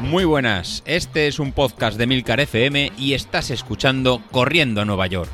Muy buenas, este es un podcast de Milcar FM y estás escuchando Corriendo a Nueva York.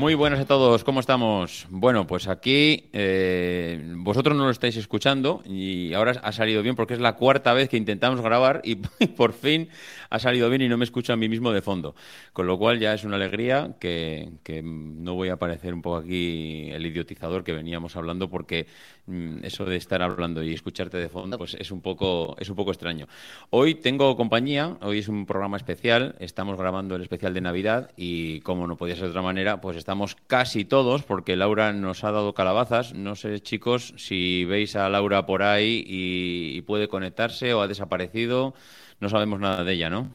Muy buenas a todos, ¿cómo estamos? Bueno, pues aquí eh, vosotros no lo estáis escuchando y ahora ha salido bien porque es la cuarta vez que intentamos grabar y por fin ha salido bien y no me escucho a mí mismo de fondo. Con lo cual ya es una alegría que, no voy a parecer un poco aquí el idiotizador que veníamos hablando porque mm, eso de estar hablando y escucharte de fondo pues es un poco, es un poco extraño. Hoy tengo compañía, hoy es un programa especial, estamos grabando el especial de Navidad y como no podía ser de otra manera, pues estamos casi todos, porque Laura nos ha dado calabazas. No sé, chicos, si veis a Laura por ahí y, puede conectarse o ha desaparecido. No sabemos nada de ella, ¿no?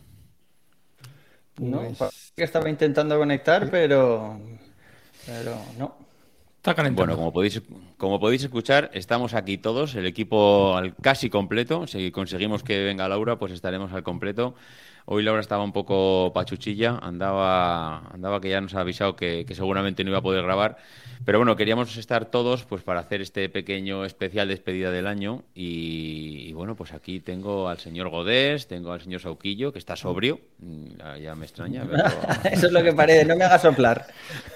No, pues estaba intentando conectar, pero, pero no. Está calentando. Bueno, como podéis, como podéis escuchar, estamos aquí todos, el equipo al casi completo. Si conseguimos que venga Laura, pues estaremos al completo. Hoy Laura estaba un poco pachuchilla, andaba, andaba que ya nos ha avisado que, seguramente no iba a poder grabar. Pero bueno, queríamos estar todos pues para hacer este pequeño especial despedida del año. Y, bueno, pues aquí tengo al señor Godés, tengo al señor Sauquillo, que está sobrio. Mm, ya me extraña. Eso es lo que parece, no me hagas soplar.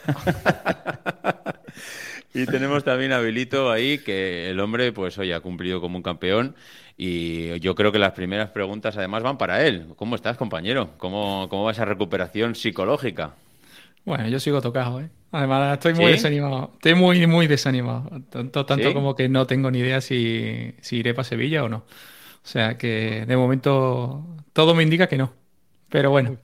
y tenemos también a Bilito ahí, que el hombre, pues hoy ha cumplido como un campeón. Y yo creo que las primeras preguntas además van para él. ¿Cómo estás, compañero? ¿Cómo, cómo va esa recuperación psicológica? Bueno, yo sigo tocado, ¿eh? Además, estoy muy desanimado. Estoy muy, muy desanimado. Tanto, tanto como que no tengo ni idea si, iré para Sevilla o no. O sea que de momento todo me indica que no. Pero bueno.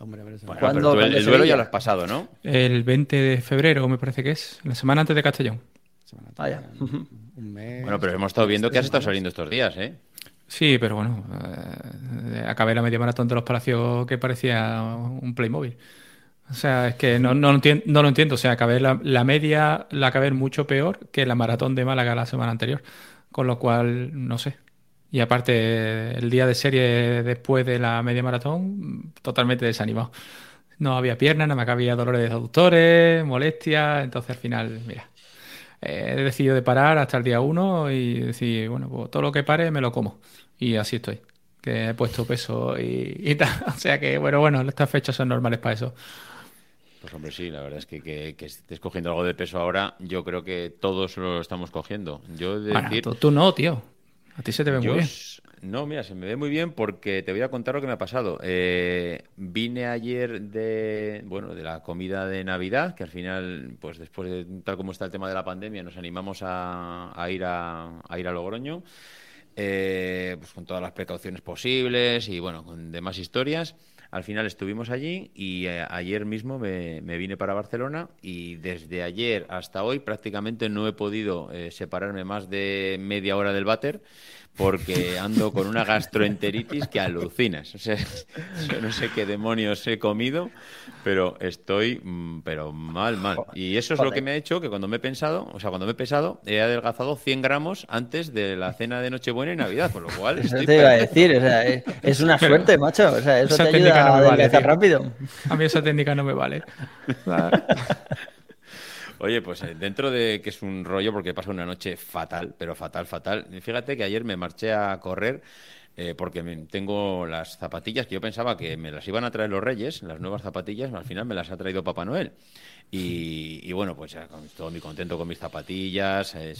Hombre, pero el, duelo ya lo has pasado, ¿no? El 20 de febrero, me parece que es. La semana antes de Castellón. Ah, ya. Bueno, pero hemos estado viendo que has estado saliendo estos días, ¿eh? Sí, pero bueno, eh, acabé la media maratón de los Palacios que parecía un Playmobil. O sea, es que no, no, lo, entiendo, no lo entiendo. O sea, acabé la, media la acabé mucho peor que la maratón de Málaga la semana anterior. Con lo cual, no sé. Y aparte, el día de serie después de la media maratón, totalmente desanimado. No había piernas, no me cabía dolores de aductores, molestias. Entonces, al final, mira, he decidido de parar hasta el día 1 y decir, bueno, pues todo lo que pare me lo como. Y así estoy. Que he puesto peso y, tal. O sea que, bueno, bueno, estas fechas son normales para eso. Pues hombre, sí, la verdad es que, que, estés cogiendo algo de peso ahora, yo creo que todos lo estamos cogiendo. Yo decir... tú, no, tío. A ti se te ve muy bien. No, mira, se me ve muy bien porque te voy a contar lo que me ha pasado. Eh, vine ayer de, bueno, de la comida de Navidad, que al final, pues después de tal como está el tema de la pandemia, nos animamos a, ir a, ir a Logroño, eh, pues con todas las precauciones posibles y bueno, con demás historias. Al final estuvimos allí y eh, ayer mismo me, vine para Barcelona y desde ayer hasta hoy prácticamente no he podido separarme más de media hora del váter porque ando con una gastroenteritis que alucinas. O sea, yo no sé qué demonios he comido, pero estoy mm, pero mal, mal. Y eso es lo que me ha hecho que cuando me he pensado, o sea, cuando me he pesado, he adelgazado 100 gramos antes de la cena de Nochebuena y Navidad, con lo cual Eso te iba a decir, o sea, es una suerte, macho. O sea, eso te ayuda a adelgazar rápido. A mí esa técnica no me vale. Oye, pues eh, dentro de que es un rollo porque pasa una noche fatal, pero fatal, fatal. Fíjate que ayer me marché a correr eh, porque tengo las zapatillas que yo pensaba que me las iban a traer los Reyes, las nuevas zapatillas, al final me las ha traído Papá Noel. Y, bueno, pues ya estoy muy contento con mis zapatillas, eh,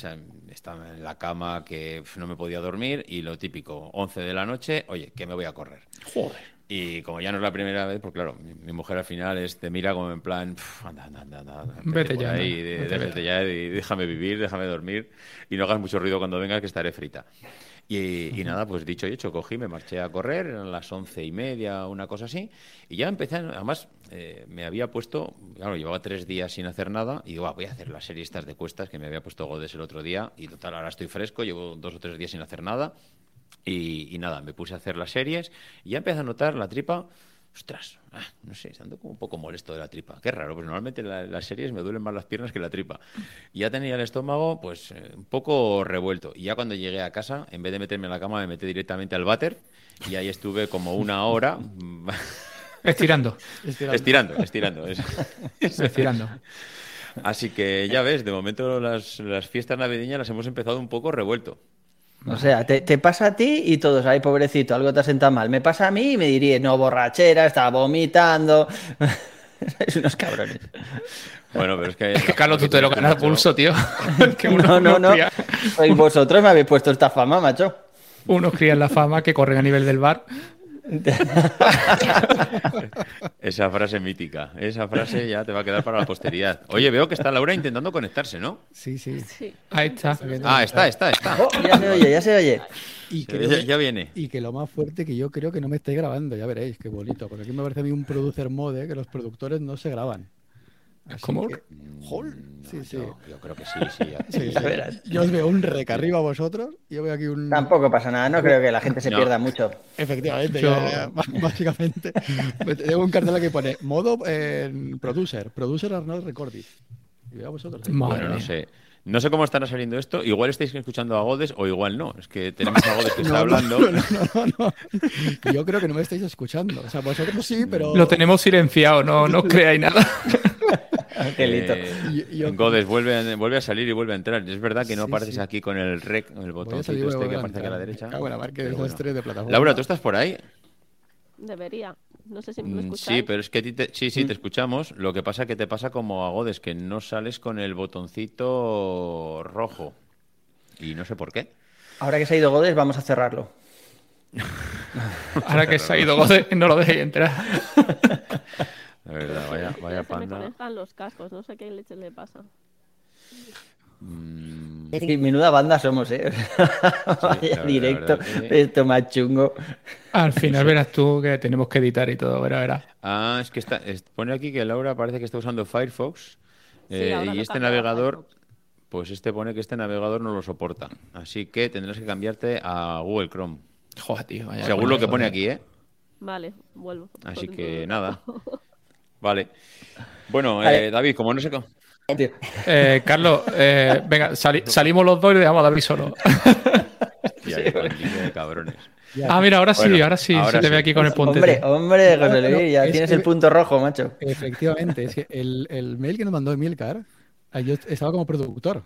estaba en la cama que no me podía dormir y lo típico, 11 de la noche, oye, que me voy a correr. Joder. Y como ya no es la primera vez, pues claro, mi, mujer al final es, te mira como en plan, anda, anda, anda, anda vete, ya, y, vete, ya. y déjame vivir, déjame dormir y no hagas mucho ruido cuando vengas que estaré frita. Y, nada, pues dicho y hecho, cogí, me marché a correr, a las once y media, una cosa así, y ya empecé, además eh, me había puesto, claro, llevaba tres días sin hacer nada, y digo, ah, voy a hacer la serie estas de cuestas que me había puesto Godes el otro día, y total, ahora estoy fresco, llevo dos o tres días sin hacer nada, y, nada, me puse a hacer las series y ya empecé a notar la tripa. Ostras, ah, no sé, ando como un poco molesto de la tripa. Qué raro, pues normalmente en las series me duelen más las piernas que la tripa. Y ya tenía el estómago, pues, eh, un poco revuelto. Y ya cuando llegué a casa, en vez de meterme en la cama, me metí directamente al váter. Y ahí estuve como una hora Estirando. Estirando, estirando. Estirando. Así que ya ves, de momento las, las fiestas navideñas las hemos empezado un poco revuelto. O sea, te, te pasa a ti y todos, ay, pobrecito, algo te ha sentado mal. Me pasa a mí y me diría, no, borrachera, estaba vomitando. es unos cabrones. Bueno, pero es que. Es que Carlos, tú te lo ganas a pulso, tío. Que No, unos- no, no. crías- Sois vosotros me habéis puesto esta fama, macho. Unos crían la fama que corren a nivel del bar. Esa frase mítica. Esa frase ya te va a quedar para la posteridad. Oye, veo que está Laura intentando conectarse, ¿no? Sí, sí. Sí. Ahí está. Ah, está, está, está. Oh, ya se oye, ya se oye. Y Ya, que, ya- ya viene. y que lo más fuerte que yo creo que no me estáis grabando, ya veréis, qué bonito. Porque aquí me parece a mí un producer mode que los productores no se graban. ¿Cómo? que- ¡Jol! Sí, sí. Yo, yo creo que sí, sí. Sí, Ya sí. verás. Yo os veo un rec arriba a vosotros y yo veo aquí un... Tampoco pasa nada, no creo que la gente se No. pierda mucho. Efectivamente, Yo- ya, ya, b- básicamente. Tengo un cartel que pone modo eh, producer, producer Arnold Recordis. Y veo a vosotros. Madre Bueno, no sé. No sé cómo estará saliendo esto. Igual estáis escuchando a Godes o igual no. Es que tenemos a Godes que está No, hablando. No, no, no, no. Yo creo que no me estáis escuchando. O sea, vosotros sí, pero. Lo tenemos silenciado, no, no os creáis nada. Angelito. Eh, yo- Godes vuelve a, vuelve a salir y vuelve a entrar. Es verdad que no Sí, apareces sí. aquí con el rec, el Voy a botoncito este que aparece aquí a la derecha. Cago en la mar, que Pero desastre bueno. de plataforma. Laura, ¿tú estás por ahí? Debería. No sé si me Mm, escucháis. Sí, pero es que a ti te- sí, sí, te escuchamos. Lo que pasa que te pasa como a Godes, que no sales con el botoncito rojo. Y no sé por qué. Ahora que se ha ido Godes, vamos a cerrarlo. Ahora que se ha ido Godes, no lo dejéis entrar. La verdad, vaya, Ya vaya se me panda. conectan los cascos, no sé qué leche le pasa. Mm, Y menuda banda somos, ¿eh? Vaya verdad, directo. verdad que- Esto más chungo. Al final verás tú que tenemos que editar y todo, verás, verás. Ah, es que está, es- pone aquí que Laura parece que está usando Firefox. Sí, eh, y este navegador, pues este pone que este navegador no lo soporta. Así que tendrás que cambiarte a Google Chrome. Joder, tío. vaya Según lo que pone aquí, ¿eh? Vale, vuelvo. Así que nada. Vale. Bueno, Vale. eh, David, como no sé cómo. Eh, Carlos, eh, venga, sali- salimos los dos y le dejamos a David solo. Ya, qué pandilla de cabrones. Ya, Ah, mira, ahora sí, Bueno, ahora sí, ahora se te ve sí. aquí con el puente. Hombre, hombre, José Luis, ya es tienes que- el punto rojo, macho. Efectivamente, es que el, el mail que nos mandó Emilcar, ahí yo estaba como productor.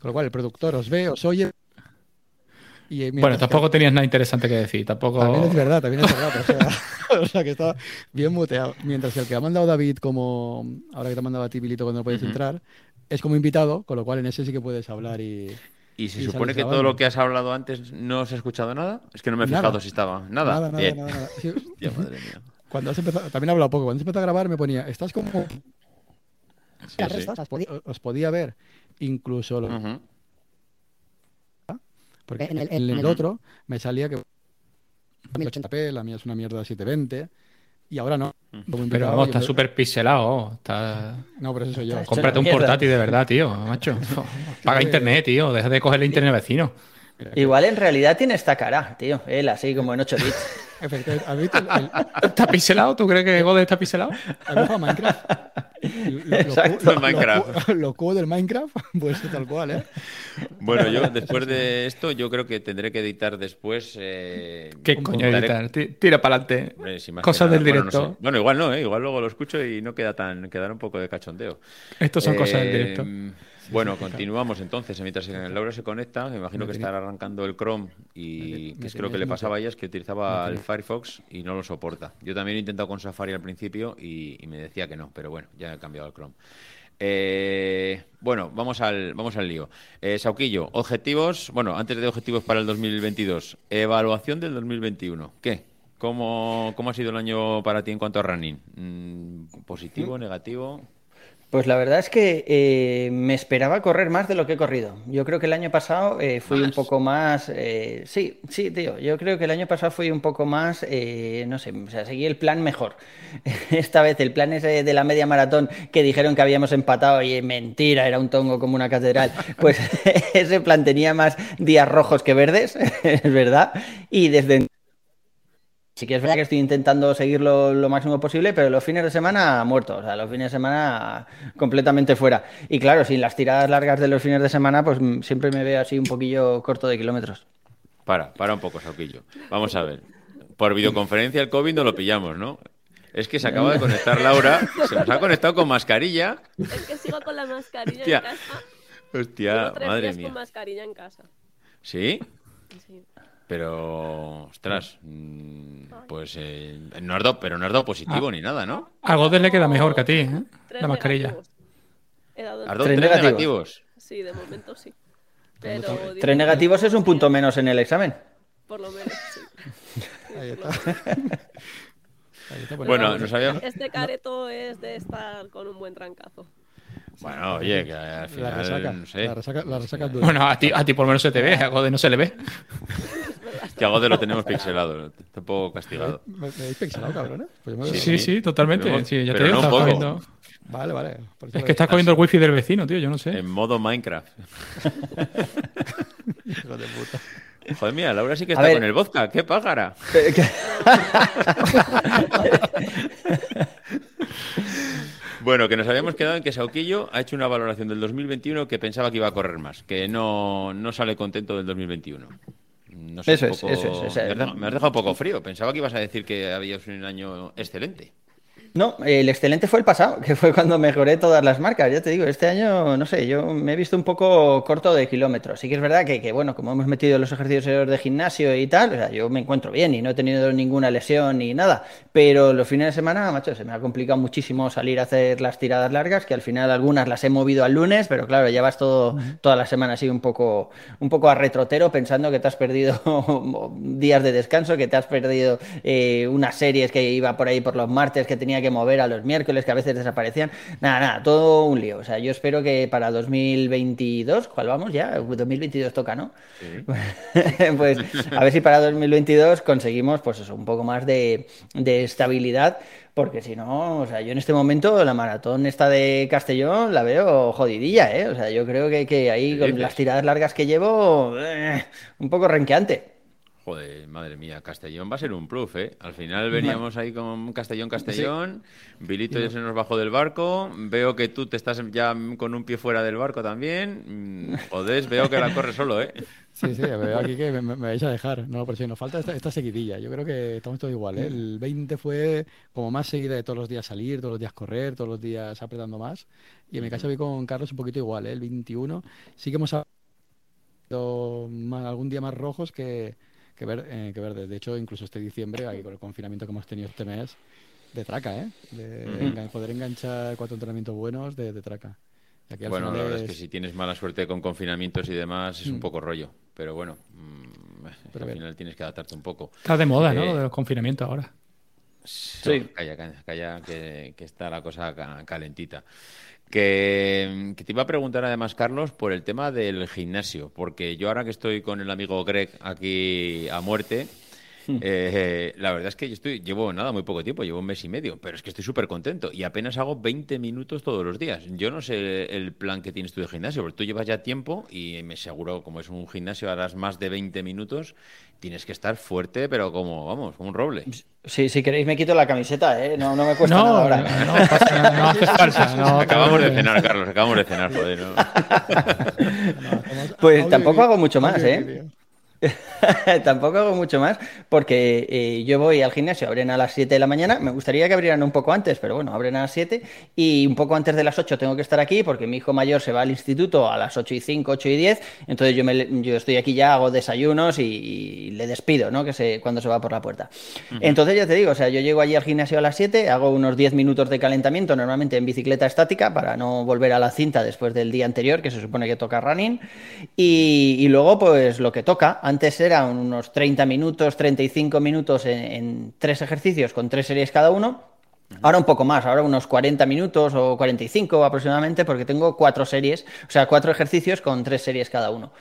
Con lo cual, el productor os ve, os oye. Y Emilcar- Bueno, tampoco tenías nada interesante que decir, tampoco. También es verdad, también es verdad. O sea, o sea, que estaba bien muteado. Mientras el que ha mandado David, como ahora que te ha mandado a ti, Bilito, cuando no puedes entrar, es como invitado, con lo cual en ese sí que puedes hablar y. ¿Y se Y supone que todo lo que has hablado antes no se ha escuchado nada? Es que no me he Nada. fijado si estaba. Nada. Nada, nada, Bien. nada, nada. Sí, madre mía. Cuando has empezado, también he hablado poco. Cuando has empezado a grabar me ponía, estás como. Sí, sí. Os, podía, os podía ver incluso lo-. Porque en el, en el otro me salía que 1080p, la mía es una mierda 720, y ahora no. Como Pero vamos, está súper pixelado. Está... No, pero eso soy yo. Está Cómprate un mierda. portátil de verdad, tío, macho. Paga internet, tío. Deja de cogerle internet al vecino. Mira, Igual en realidad tiene esta cara, tío. Él así como en 8 bits. efectivamente, ¿has visto el- el- ¿Está pixelado? ¿Tú crees que Gode está pixelado? ¿has a Minecraft? Lo- lo- lo- Exacto. lo- lo- Minecraft. lo- Los cubos del Minecraft, pues tal cual, ¿eh? Bueno, yo después de esto, yo creo que tendré que editar después. eh, ¿Qué coño daré- editar? Ti- Tira para adelante. Cosas del bueno, no directo. sé. Bueno, igual no, ¿eh? igual luego lo escucho y no queda tan, quedará un poco de cachondeo. Estos son cosas del Eh, directo. Bueno, continuamos entonces. Mientras Laura se conecta, me imagino que estará arrancando el Chrome y que es creo que le pasaba a ella es que utilizaba el Firefox y no lo soporta. Yo también he intentado con Safari al principio y, y me decía que no, pero bueno, ya he cambiado al Chrome. Eh, bueno, vamos al, vamos al lío. Eh, Sauquillo, objetivos, bueno, antes de objetivos para el 2022, evaluación del 2021. ¿Qué? ¿Cómo, cómo ha sido el año para ti en cuanto a running? Mm, ¿Positivo, negativo? Pues la verdad es que eh, me esperaba correr más de lo que he corrido. Yo creo que el año pasado eh, fui un poco más... eh, sí, sí, tío. Yo creo que el año pasado fui un poco más... eh, no sé, o sea, seguí el plan mejor. Esta vez el plan ese de la media maratón que dijeron que habíamos empatado y mentira, era un tongo como una catedral. Pues ese plan tenía más días rojos que verdes, es verdad. Y desde Sí que es verdad que estoy intentando seguirlo lo máximo posible, pero los fines de semana muerto, o sea, los fines de semana completamente fuera. Y claro, sin las tiradas largas de los fines de semana, pues mm, siempre me veo así un poquillo corto de kilómetros. Para, para un poco, Sauquillo. Vamos a ver. Por videoconferencia el COVID no lo pillamos, ¿no? Es que se acaba de conectar Laura, se nos ha conectado con mascarilla. Es que sigo con la mascarilla Hostia. en casa. Hostia, Llevo tres madre días mía. con mascarilla en casa. ¿Sí? Sí. Pero, ostras, mm, pues eh, no has dado, pero no has dado positivo ni nada, ¿no? A Godes le queda mejor que a ti, ¿eh? La mascarilla. He dado Has dado Tres tres, negativos. negativos. Sí, de momento sí. Pero Tres negativos es un punto menos en el examen. Por lo menos, sí. Ahí está. Ahí está, pues, Bueno, nada, nos habíamos... Este careto es de estar con un buen trancazo. Bueno, oye, que al La final, resaca, no sé, la resaca, la resaca es dura. Bueno, a ti, a ti por lo menos se te ve, a Godes no se le ve. que algo de lo tenemos pixelado, está un poco castigado. ¿Me, me habéis pixelado, cabrones? Pues yo me- Sí, sí, totalmente. Pero- Sí, ya te pero digo, no estás un poco. cogiendo- Vale, vale. por eso Es que estás cogiendo el wifi del vecino, tío, yo no sé. En modo Minecraft. Hijo de puta. Joder, mira, Laura sí que A está ver. con el vodka, qué pájara. Bueno, que nos habíamos quedado en que Sauquillo ha hecho una valoración del 2021 que pensaba que iba a correr más, que no, no sale contento del 2021. No sé, Eso es, eso es, me, has dejado, me has dejado un poco frío. Pensaba que ibas a decir que había sido un año excelente. No, el excelente fue el pasado, que fue cuando mejoré todas las marcas. Ya te digo, este año, no sé, yo me he visto un poco corto de kilómetros. Sí que es verdad que, que, bueno, como hemos metido los ejercicios de gimnasio y tal, o sea, yo me encuentro bien y no he tenido ninguna lesión ni nada. Pero los fines de semana, macho, se me ha complicado muchísimo salir a hacer las tiradas largas, que al final algunas las he movido al lunes, pero claro, ya vas todo, toda la semana así un poco, un poco a retrotero pensando que te has perdido días de descanso, que te has perdido eh, unas series que iba por ahí por los martes que tenía que mover a los miércoles, que a veces desaparecían. Nada, nada, todo un lío. O sea, yo espero que para 2022, ¿cuál vamos ya? 2022 toca, ¿no? pues a ver si para 2022 conseguimos, pues eso, un poco más de, de estabilidad. Porque si no, o sea, yo en este momento la maratón esta de Castellón la veo jodidilla, ¿eh? O sea, yo creo que, que ahí ¿Qué con las tiradas largas que llevo, eh, un poco renqueante. Joder, madre mía, Castellón va a ser un plus, ¿eh? Al final veníamos ahí con Castellón, Castellón, Vilito ya se nos bajó del barco, veo que tú te estás ya con un pie fuera del barco también, mm, joder, veo que la corre solo, ¿eh? Sí, sí, veo aquí que me, vais a dejar. No, pero sí, nos falta esta, esta seguidilla. Yo creo que estamos todos igual, ¿eh? El 20 fue como más seguida de todos los días salir, todos los días correr, todos los días apretando más. Y en mi caso vi con Carlos un poquito igual, ¿eh? El 21 sí que hemos habido ma- algún día más rojos que, que, ver, eh, que verdes. De hecho, incluso este diciembre, ahí con el confinamiento que hemos tenido este mes, de traca, ¿eh? De engan- poder enganchar cuatro entrenamientos buenos de, de traca. Aquí al Bueno, la verdad es que si tienes mala suerte con confinamientos y demás es un Mm. poco rollo, pero bueno, mm, Pero al final tienes que adaptarte un poco. Está de moda, ¿no? Eh, Lo de los confinamientos ahora. Sí. Calla, calla, calla, que, que está la cosa ca- calentita. Que, te iba a preguntar además, Carlos, por el tema del gimnasio, porque yo ahora que estoy con el amigo Greg aquí a muerte, eh, la verdad es que yo estoy, llevo nada, muy poco tiempo, llevo un mes y medio, pero es que estoy súper contento y apenas hago 20 minutos todos los días. Yo no sé el plan que tienes tú de gimnasio, porque tú llevas ya tiempo y me aseguro, como es un gimnasio, harás más de 20 minutos, tienes que estar fuerte, pero como, vamos, como un roble. Sí, si queréis me quito la camiseta, ¿eh? No, no me cuesta No, nada no, ahora. no pasa nada, no hace falta. No, te Acabamos de cenar, Carlos, acabamos de cenar, joder. ¿no? Pues tampoco hago mucho más, ¿eh? Tampoco hago mucho más porque eh, yo voy al gimnasio, abren a las 7 de la mañana, me gustaría que abrieran un poco antes, pero bueno, abren a las 7 y un poco antes de las 8 tengo que estar aquí porque mi hijo mayor se va al instituto a las 8 y 5, 8 y 10, entonces yo, me, yo estoy aquí ya, hago desayunos y, y le despido, ¿no? Que se, cuando se va por la puerta. Entonces ya te digo, o sea, yo llego allí al gimnasio a las 7, hago unos 10 minutos de calentamiento, normalmente en bicicleta estática, para no volver a la cinta después del día anterior, que se supone que toca running, y, y luego pues lo que toca, antes eran unos 30 minutos, 35 minutos en, en tres ejercicios con tres series cada uno. Ahora un poco más, ahora unos 40 minutos o 45 aproximadamente, porque tengo cuatro series, o sea, cuatro ejercicios con tres series cada uno.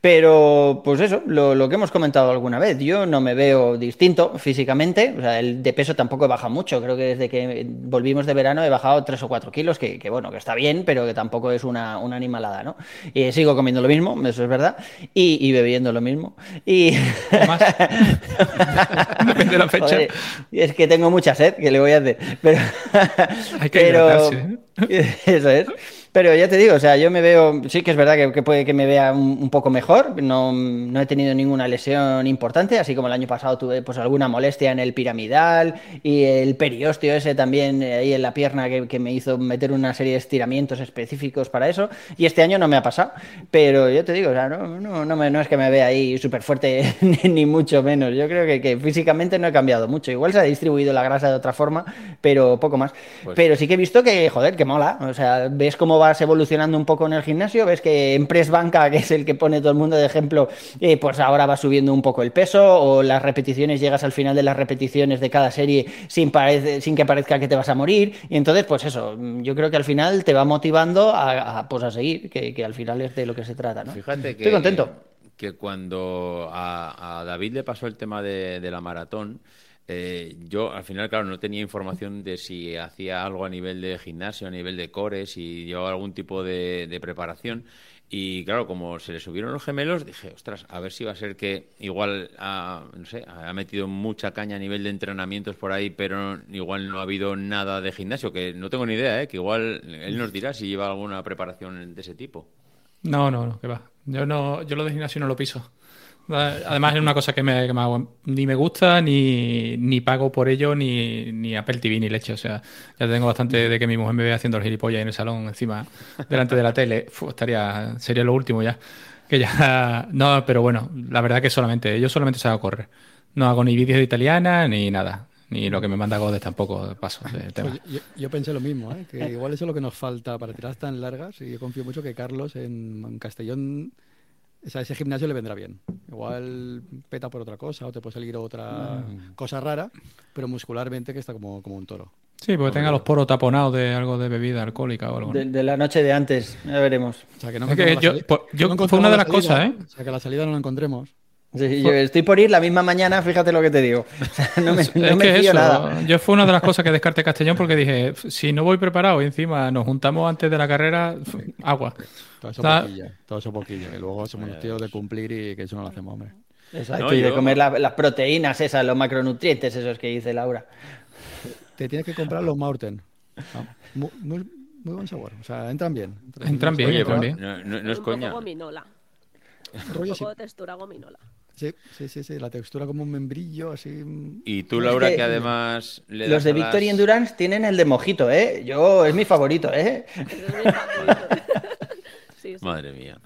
Pero, pues eso, lo, lo que hemos comentado alguna vez, yo no me veo distinto físicamente, o sea, el de peso tampoco he bajado mucho, creo que desde que volvimos de verano he bajado 3 o 4 kilos, que, que, bueno, que está bien, pero que tampoco es una, una animalada, ¿no? Y sigo comiendo lo mismo, eso es verdad, y, y bebiendo lo mismo. Y... Más. Depende de la fecha. Joder, es que tengo mucha sed, que le voy a hacer? Pero, Hay que pero hidratarse, eso es. Pero ya te digo, o sea, yo me veo, sí que es verdad que, que puede que me vea un, un poco mejor, no, no, he tenido ninguna lesión importante, así como el año pasado tuve pues alguna molestia en el piramidal y el periostio ese también eh, ahí en la pierna que, que, me hizo meter una serie de estiramientos específicos para eso, y este año no me ha pasado, pero yo te digo, o sea, no, no, no, me, no es que me vea ahí súper fuerte ni mucho menos, yo creo que, que, físicamente no he cambiado mucho, igual se ha distribuido la grasa de otra forma, pero poco más, pues... pero sí que he visto que, joder, que mola, o sea, ves cómo vas evolucionando un poco en el gimnasio, ves que en press banca, que es el que pone todo el mundo de ejemplo, eh, pues ahora va subiendo un poco el peso o las repeticiones, llegas al final de las repeticiones de cada serie sin, sin que parezca que te vas a morir y entonces pues eso, yo creo que al final te va motivando a, a pues a seguir, que, que, al final es de lo que se trata, ¿no? Fíjate que, Estoy contento. Que cuando a, a David le pasó el tema de, de la maratón, eh, yo al final, claro, no tenía información de si hacía algo a nivel de gimnasio, a nivel de core, si llevaba algún tipo de, preparación. Y claro, como se le subieron los gemelos, dije, ostras, a ver si va a ser que igual ha metido mucha caña a nivel de entrenamientos por ahí, pero igual no ha habido nada de gimnasio, que no tengo ni idea, ¿eh? que igual él nos dirá si lleva alguna preparación de ese tipo. No, no, no, que va. Yo no, yo lo de gimnasio no lo piso. Además es una cosa que, me, que me, ni me gusta, ni, ni pago por ello, ni, ni Apple TV, ni leche. O sea, ya tengo bastante de que mi mujer me vea haciendo el gilipollas en el salón, encima, delante de la tele. Uf, estaría, sería lo último ya. Que ya. No, pero bueno, la verdad que solamente, yo solamente salgo a correr. No hago ni vídeos de italiana, ni nada. Ni lo que me manda Godes tampoco paso del tema. Yo, yo, pensé lo mismo, ¿eh? que igual eso es lo que nos falta para tirar tan largas. Y yo confío mucho que Carlos en, en Castellón o sea, ese gimnasio le vendrá bien. Igual peta por otra cosa o te puede salir otra mm. cosa rara, pero muscularmente que está como, como un toro. Sí, porque tenga los poros taponados de algo de bebida alcohólica o algo. De, de la noche de antes, ya veremos. O sea, que no es que yo, pues, yo no fue una de las salida, cosas, ¿eh? O sea, que la salida no la encontremos. Sí, yo estoy por ir la misma mañana, fíjate lo que te digo. No me, no es me fío eso, nada. yo fue una de las cosas que descarté Castellón porque dije, si no voy preparado y encima nos juntamos antes de la carrera, agua. Todo eso Está- poquillo, todo eso poquillo. Y luego somos los tíos de cumplir y que eso no lo hacemos, hombre. Exacto, No, y de yo- comer la- las proteínas esas, los macronutrientes, esos que dice Laura. Te tienes que comprar los Maurten. Ah, Muy, muy, muy buen sabor. O sea, entran bien. Entran bien, Oye, entran bien. no, no- no es un coña. gominola. Un poco de textura gominola. Sí, sí, sí, sí. La textura como un membrillo, así. mm, Y tú, Es Laura, que que además le Los das de las- Victory Endurance tienen el de mojito, ¿eh? Yo, es mi favorito, ¿eh? Sí, sí. Madre mía.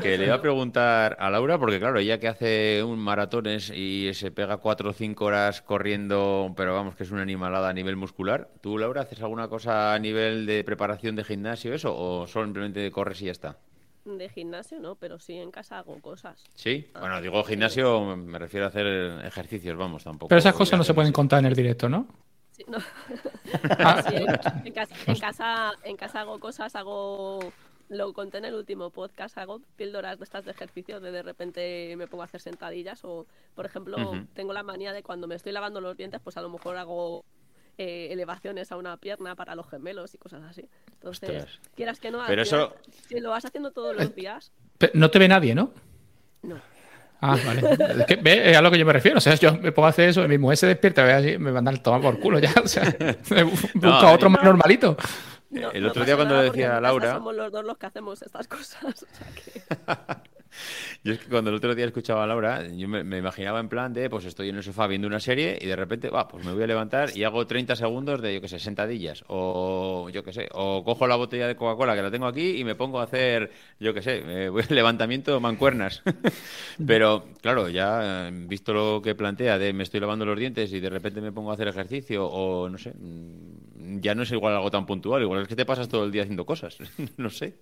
Que le iba a preguntar a Laura, porque claro, ella que hace un maratones y se pega cuatro o cinco horas corriendo, pero vamos, que es una animalada a nivel muscular. ¿Tú, Laura, haces alguna cosa a nivel de preparación de gimnasio, eso? ¿O simplemente corres y ya está? De gimnasio no, pero sí en casa hago cosas. ¿Sí? Ah, Bueno, digo gimnasio, me refiero a hacer ejercicios, vamos, tampoco. Pero esas cosas no se pueden contar en el directo, ¿no? Sí, no. Ah, Sí, en, en casa, en, casa, en casa hago cosas, hago. Lo conté en el último podcast, hago píldoras de estas de ejercicio, de de repente me pongo a hacer sentadillas o, por ejemplo, tengo la manía de cuando me estoy lavando los dientes, pues a lo mejor hago eh, elevaciones a una pierna para los gemelos y cosas así. Entonces, Ostras. quieras que no, Pero eso- si lo vas haciendo todos los días, No te ve nadie, ¿no? no. Ah, vale. Es que ve, es a lo que yo me refiero. O sea, yo me pongo a hacer eso, mi mujer se despierta, ve así, me manda el tomar por culo ya. O sea, busca No, otro más normalito. No, El no otro día cuando decía a Laura- Somos los dos los que hacemos estas cosas. O sea que... Yo es que cuando el otro día escuchaba a Laura, yo me, me imaginaba en plan de, pues estoy en el sofá viendo una serie y de repente, va, pues me voy a levantar y hago 30 segundos de, yo qué sé, sentadillas. O yo qué sé, o cojo la botella de Coca-Cola que la tengo aquí y me pongo a hacer, yo qué sé, eh, voy- levantamiento mancuernas. Pero claro, ya eh, visto lo que plantea de me estoy lavando los dientes y de repente me pongo a hacer ejercicio o no sé, mm, ya no es igual algo tan puntual, igual es que te pasas todo el día haciendo cosas, no sé.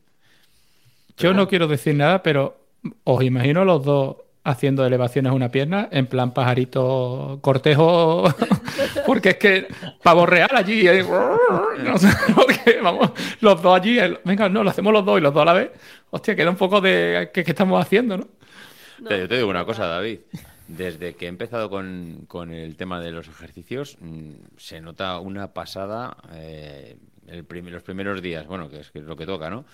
Yo no quiero decir nada, pero os imagino los dos haciendo elevaciones a una pierna, en plan pajarito cortejo, porque es que pavo real allí, eh, no sé, porque vamos, los dos allí, el- venga, no, lo hacemos los dos y los dos a la vez, hostia, queda un poco de qué, estamos haciendo, ¿no? Yo te digo una cosa. David. Desde que he empezado con, con el tema de los ejercicios, mm, se nota una pasada eh, el prim- los primeros días, bueno, que es, que es lo que toca, ¿no?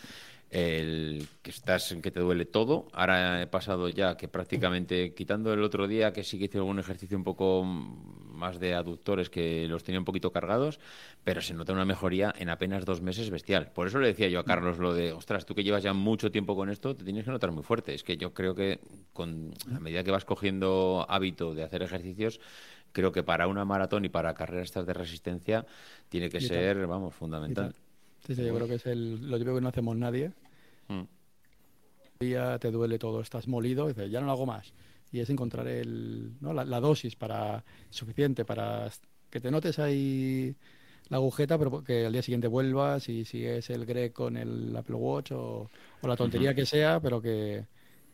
El que estás, que te duele todo. Ahora he pasado ya que prácticamente, quitando el otro día que sí que hice algún ejercicio un poco más de aductores que los tenía un poquito cargados, pero se nota una mejoría en apenas dos meses bestial. Por eso le decía yo a Carlos lo de, ostras, tú que llevas ya mucho tiempo con esto, te tienes que notar muy fuerte. Es que yo creo que con, a medida que vas cogiendo hábito de hacer ejercicios, creo que para una maratón y para carreras estas de resistencia tiene que ser, vamos, fundamental. Sí, sí, yo creo que es el, lo que no hacemos nadie. Mm. Día te duele todo, estás molido, y dices, ya no lo hago más. Y es encontrar el, ¿no? la, dosis para suficiente para que te notes ahí la agujeta, pero que al día siguiente vuelvas y sigues el Greg con el Apple Watch o, la tontería que sea, pero que,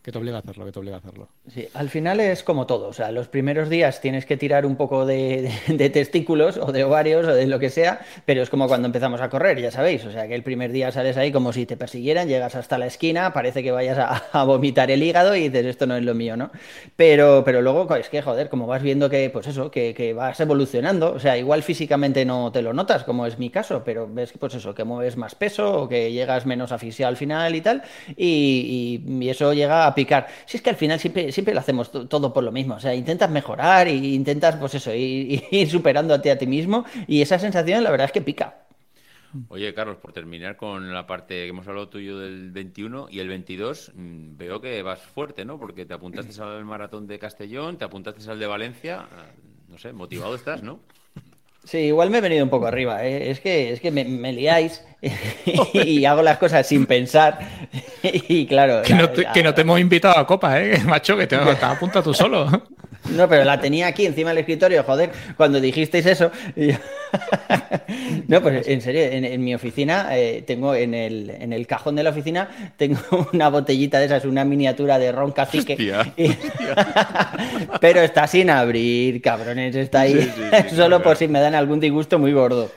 que te obliga a hacerlo, que te obliga a hacerlo. Sí, al final es como todo, o sea, los primeros días tienes que tirar un poco de, testículos o de ovarios o de lo que sea, pero es como cuando empezamos a correr, ya sabéis, o sea, que el primer día sales ahí como si te persiguieran, llegas hasta la esquina, parece que vayas a, vomitar el hígado y dices, esto no es lo mío, ¿no? Pero, pero luego es que, joder, como vas viendo que, pues eso, que, que vas evolucionando, o sea, igual físicamente no te lo notas, como es mi caso, pero ves que, pues eso, que mueves más peso o que llegas menos asfixiado al final y tal, y, y eso llega a picar. Si es que al final siempre, siempre lo hacemos todo por lo mismo. O sea, intentas mejorar e intentas, pues eso, ir, ir superándote a ti mismo y esa sensación la verdad es que pica. Oye, Carlos, por terminar con la parte que hemos hablado tuyo del 21 y el 22, mm, veo que vas fuerte, ¿no? Porque te apuntaste al maratón de Castellón, te apuntaste al de Valencia, no sé, motivado estás, ¿no? Sí, igual me he venido un poco arriba. ¿eh? Es que, es que me, liáis y, hago las cosas sin pensar. y claro. Que, no te, que no te hemos invitado a copa, ¿eh? Macho, que te has apuntado tú solo. No, pero la tenía aquí encima del escritorio, joder, cuando dijisteis eso. no, pues en serio, en, mi oficina eh, tengo en el, en el cajón de la oficina tengo una botellita de esas, una miniatura de ron cacique. pero está sin abrir, cabrones, está ahí solo por si me dan algún disgusto muy gordo.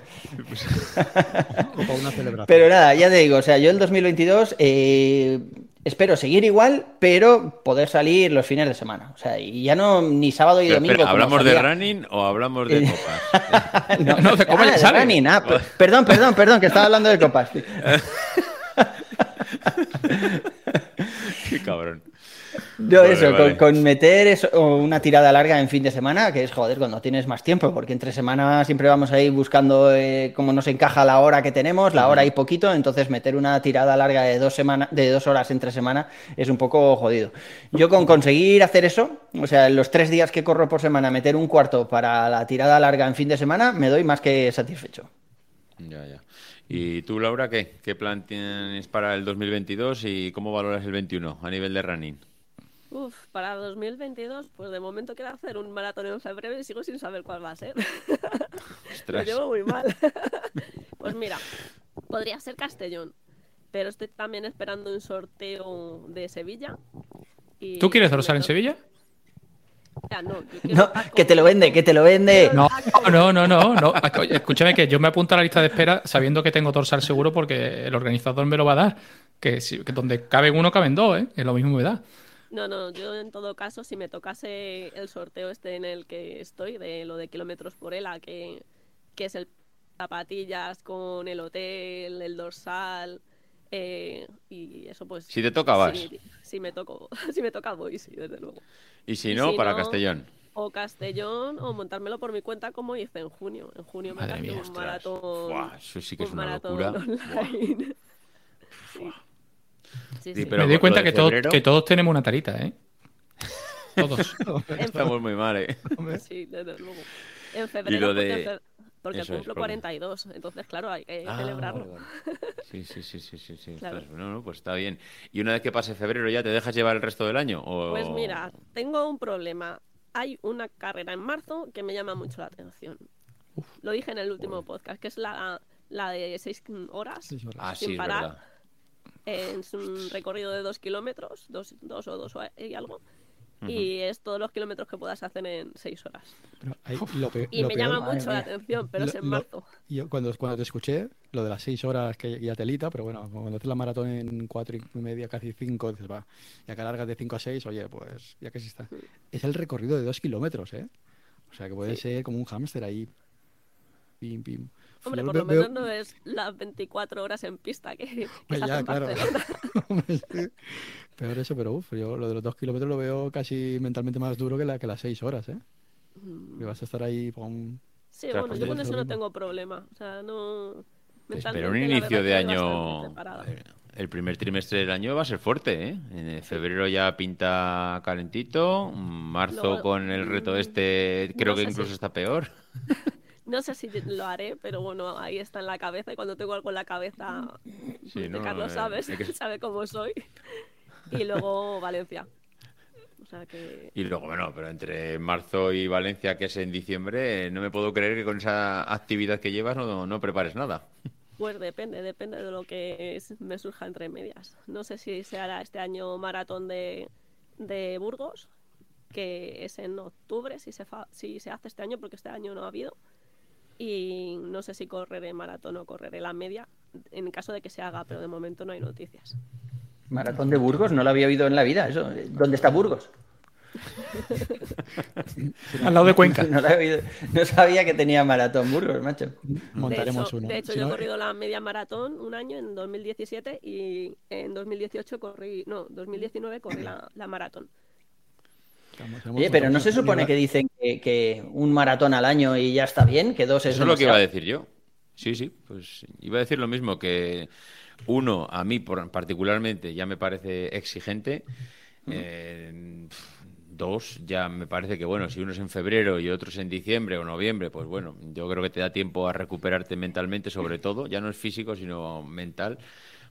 pero nada, ya te digo, o sea, yo el 2022 eh, espero seguir igual, pero poder salir los fines de semana. O sea, y ya no ni sábado y domingo. ¿Hablamos de running o hablamos de copas? no, no, de copas ah, running. Ah, perdón, perdón, perdón, que estaba hablando de copas. Qué cabrón. No, eso, Con, meter eso, una tirada larga en fin de semana, que es joder, cuando tienes más tiempo, porque entre semana siempre vamos ahí buscando eh, cómo nos encaja la hora que tenemos, la hora y poquito, entonces meter una tirada larga de dos, semanas de dos horas entre semana es un poco jodido. Yo con conseguir hacer eso, o sea, los tres días que corro por semana, meter un cuarto para la tirada larga en fin de semana, me doy más que satisfecho. Ya, ya. ¿Y tú, Laura, qué? ¿Qué plan tienes para el 2022 y cómo valoras el 21 a nivel de running? Uf, para 2022, pues de momento quiero hacer un maratón en febrero y sigo sin saber cuál va a ser. Lo llevo muy mal. pues mira, podría ser Castellón, pero estoy también esperando un sorteo de Sevilla. ¿Tú quieres dorsal en Sevilla? no, no que te lo vende, que te lo vende. No, no, no, no, no. Escúchame que yo me apunto a la lista de espera sabiendo que tengo dorsal seguro porque el organizador me lo va a dar. Que, que donde caben uno, caben dos, ¿eh? Es lo mismo me da. No, no, yo en todo caso, si me tocase el sorteo este en el que estoy, de lo de kilómetros por hela, que, que es el zapatillas con el hotel, el dorsal, eh, y eso pues... Si te toca, vas. Si, me toco, si me toca, voy, sí, desde luego. Y si no, para Castellón. O Castellón, o montármelo por mi cuenta como hice en junio. En junio me Madre un maratón. eso sí que es una locura. Online. me di cuenta que, que todos tenemos una tarita, ¿eh? Todos. Estamos muy mal, ¿eh? Sí, desde luego. En febrero, de... porque, cumplo 42, entonces, claro, hay que ah, celebrarlo. Sí, sí, sí, sí, sí. sí. No, no, pues está bien. ¿Y una vez que pase febrero ya te dejas llevar el resto del año? Pues mira, tengo un problema. Hay una carrera en marzo que me llama mucho la atención. Lo dije en el último podcast, que es la, la de 6 horas, Ah, sin sí, parar. verdad es un recorrido de dos kilómetros, dos, dos o dos y algo. Y es todos los kilómetros que puedas hacer en seis horas. y me llama mucho la atención, pero es en marzo. Yo cuando, cuando te escuché, lo de las seis horas que ya telita, pero bueno, cuando haces la maratón en cuatro y media, casi cinco, dices, va, ya que alargas de cinco a seis, oye, pues ya que sí está. Es el recorrido de dos kilómetros, ¿eh? O sea que puede ser como un hámster ahí. Pim, pim. Hombre, por lo menos no es las 24 horas en pista que, pues ya, claro. Peor eso, pero uff, yo lo de los dos kilómetros lo veo casi mentalmente más duro que, la, que las seis horas, ¿eh? Y vas a estar ahí con... Sí, bueno, yo con eso no tengo problema. O sea, no... Pero un inicio de año... El primer trimestre del año va a ser fuerte, ¿eh? En febrero ya pinta calentito, marzo con el reto este creo que incluso está peor. No sé si lo haré, pero bueno, ahí está en la cabeza y cuando tengo algo en la cabeza, sí, no, Carlos eh, sabes, sabe cómo soy. Y luego Valencia. Y luego, bueno, pero entre marzo y Valencia, que es en diciembre, no me puedo creer que con esa actividad que llevas no, no prepares nada. Pues depende, depende de lo que me surja entre medias. No sé si se hará este año maratón de, de Burgos, que es en octubre, si se, si se hace este año, porque este año no ha habido. Y no sé si correré maratón o correré la media, en caso de que se haga, pero de momento no hay noticias. Maratón de Burgos, no lo había oído en la vida. Eso. ¿Dónde está Burgos? Al lado de Cuenca. No, sabía que tenía maratón Burgos, macho. Montaremos de hecho, uno. De hecho, yo he corrido la media maratón un año en 2017 y en 2018 corrí, no, 2019 corrí la, maratón. Oye, pero no se supone que dicen que, un maratón al año y ya está bien, que dos es Eso es lo que iba a decir yo. Sí, sí, pues iba a decir lo mismo, que uno, a mí particularmente, ya me parece exigente. Eh, dos, ya me parece que, bueno, si uno es en febrero y otro es en diciembre o noviembre, pues bueno, yo creo que te da tiempo a recuperarte mentalmente, sobre todo, ya no es físico, sino mental.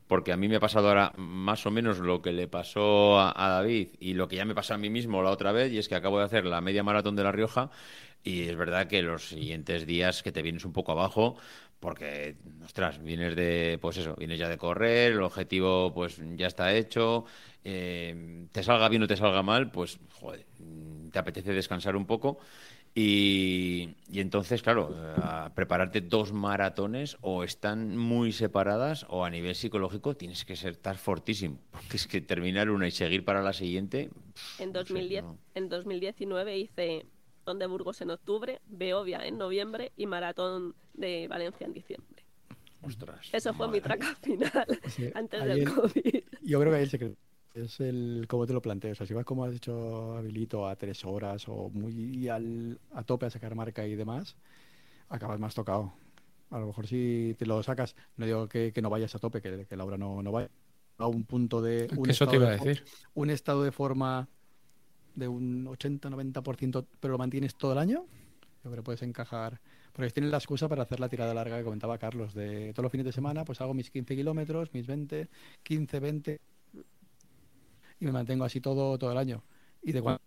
Porque a mí me ha pasado ahora más o menos lo que le pasó a, David y lo que ya me pasó a mí mismo la otra vez, y es que acabo de hacer la media maratón de La Rioja y es verdad que los siguientes días que te vienes un poco abajo, porque, ostras, vienes de, pues eso, vienes ya de correr, el objetivo pues ya está hecho, eh, te salga bien o te salga mal, pues, joder, te apetece descansar un poco. Y, entonces, claro, prepararte dos maratones o están muy separadas o a nivel psicológico tienes que ser estar fortísimo. Porque es que terminar una y seguir para la siguiente. En, 2010, en 2019 hice de Burgos en octubre, Beovia en noviembre y Maratón de Valencia en diciembre. Ostras. Eso fue mi traca final antes del COVID. Yo creo que ahí el secreto es el cómo te lo planteas. O sea, si vas como has dicho, Habilito, a tres horas o muy al, a tope a sacar marca y demás, acabas más tocado. A lo mejor si te lo sacas, no digo que, no vayas a tope, que, que Laura no, no vaya a un punto de... Un eso te iba a decir. Un estado de forma de un 80-90%, pero lo mantienes todo el año, yo creo que puedes encajar. Porque tienes la excusa para hacer la tirada larga que comentaba Carlos, de todos los fines de semana, pues hago mis 15 kilómetros, mis 20, 15, 20, y me mantengo así todo, todo el año. Y de cuando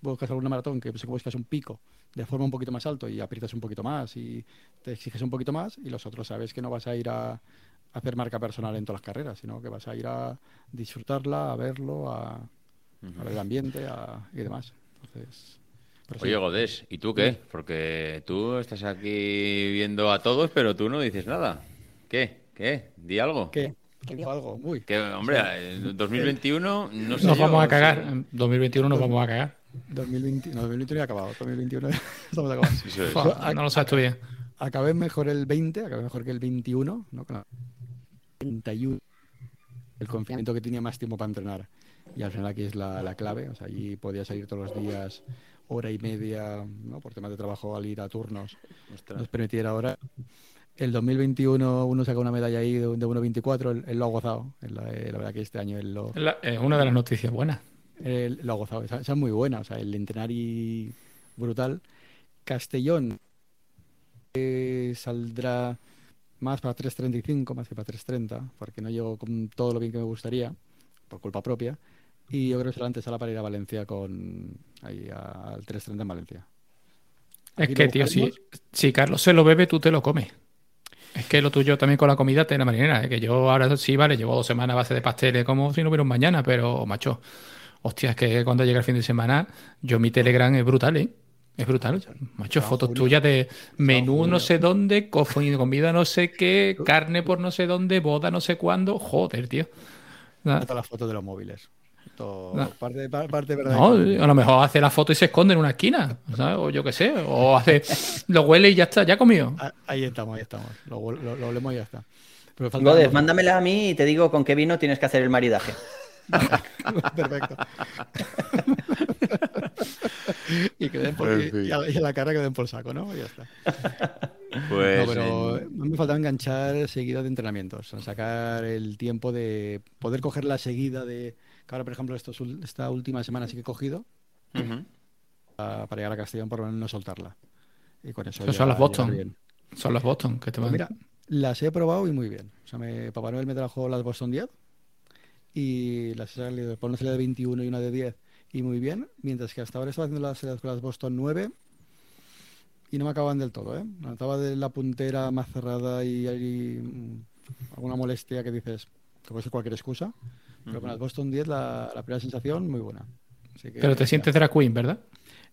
buscas alguna maratón que pues, buscas un pico de forma un poquito más alto y aprietas un poquito más y te exiges un poquito más, y los otros sabes que no vas a ir a, hacer marca personal en todas las carreras, sino que vas a ir a disfrutarla, a verlo, a a ver el ambiente y demás. Entonces, Oye, Godés, ¿y tú qué? Porque tú estás aquí viendo a todos, pero tú no dices nada. ¿Qué? ¿Qué? ¿Di algo? ¿Qué? ¿Qué digo algo? Uy. Que, hombre, en 2021 no sé Nos vamos a cagar. En 2021 nos vamos a cagar. 2020, no, 2021 ya ha acabado. 2021 estamos acabados. no lo sabes tú bien. Acabé mejor el 20, acabé mejor que el 21, ¿no? 31. El confinamiento que tenía más tiempo para entrenar y al final aquí es la, clave. O sea, allí podía salir todos los días hora y media, ¿no? por temas de trabajo al ir a turnos, nos permitiera ahora. El 2021 uno saca una medalla ahí de, 1.24, él, lo ha gozado. la, verdad que este año él lo... Es una de las noticias buenas. Él lo ha gozado, esa, es muy buena, o sea, el entrenar y brutal. Castellón eh, saldrá más para 3.35 más que para 3.30, porque no llego con todo lo bien que me gustaría, por culpa propia. Y yo creo que será antesala para ir a Valencia con ahí al 330 en Valencia. Es que, tío, si, si, Carlos se lo bebe, tú te lo comes. Es que lo tuyo también con la comida te la marinera. ¿eh? Que yo ahora sí, vale, llevo dos semanas a base de pasteles como si no hubiera un mañana, pero, macho, hostia, es que cuando llega el fin de semana, yo mi Telegram es brutal, ¿eh? Es brutal. Macho, fotos tuyas de menú no sé dónde, comida no sé qué, carne por no sé dónde, boda no sé cuándo. Joder, tío. Todas las fotos de los móviles. No. Parte, parte no, a lo mejor hace la foto y se esconde en una esquina, o yo qué sé, o hace, lo huele y ya está, ya comió. Ah, ahí estamos, ahí estamos, lo, lo, olemos y ya está. Pero mándamela a mí y te digo con qué vino tienes que hacer el maridaje. Perfecto. y, que den por, y, a, la cara que den por saco, ¿no? ya está. Pues, no, pero me faltaba enganchar seguida de entrenamientos, sacar el tiempo de poder coger la seguida de. Que ahora, por ejemplo, esta última semana sí que he cogido para, llegar a Castellón, por lo menos no soltarla. Y con eso. son las Boston. Son las Boston que te pues Mira, las he probado y muy bien. O sea, me, Papá Noel me trajo las Boston 10 y las he salido por una serie de 21 y una de 10 y muy bien, mientras que hasta ahora estaba haciendo las, las Boston 9 y no me acaban del todo, ¿eh? Estaba de la puntera más cerrada y hay alguna molestia que dices que puede ser cualquier excusa, pero con las Boston 10 la, primera sensación muy buena. pero te sientes drag queen, ¿verdad?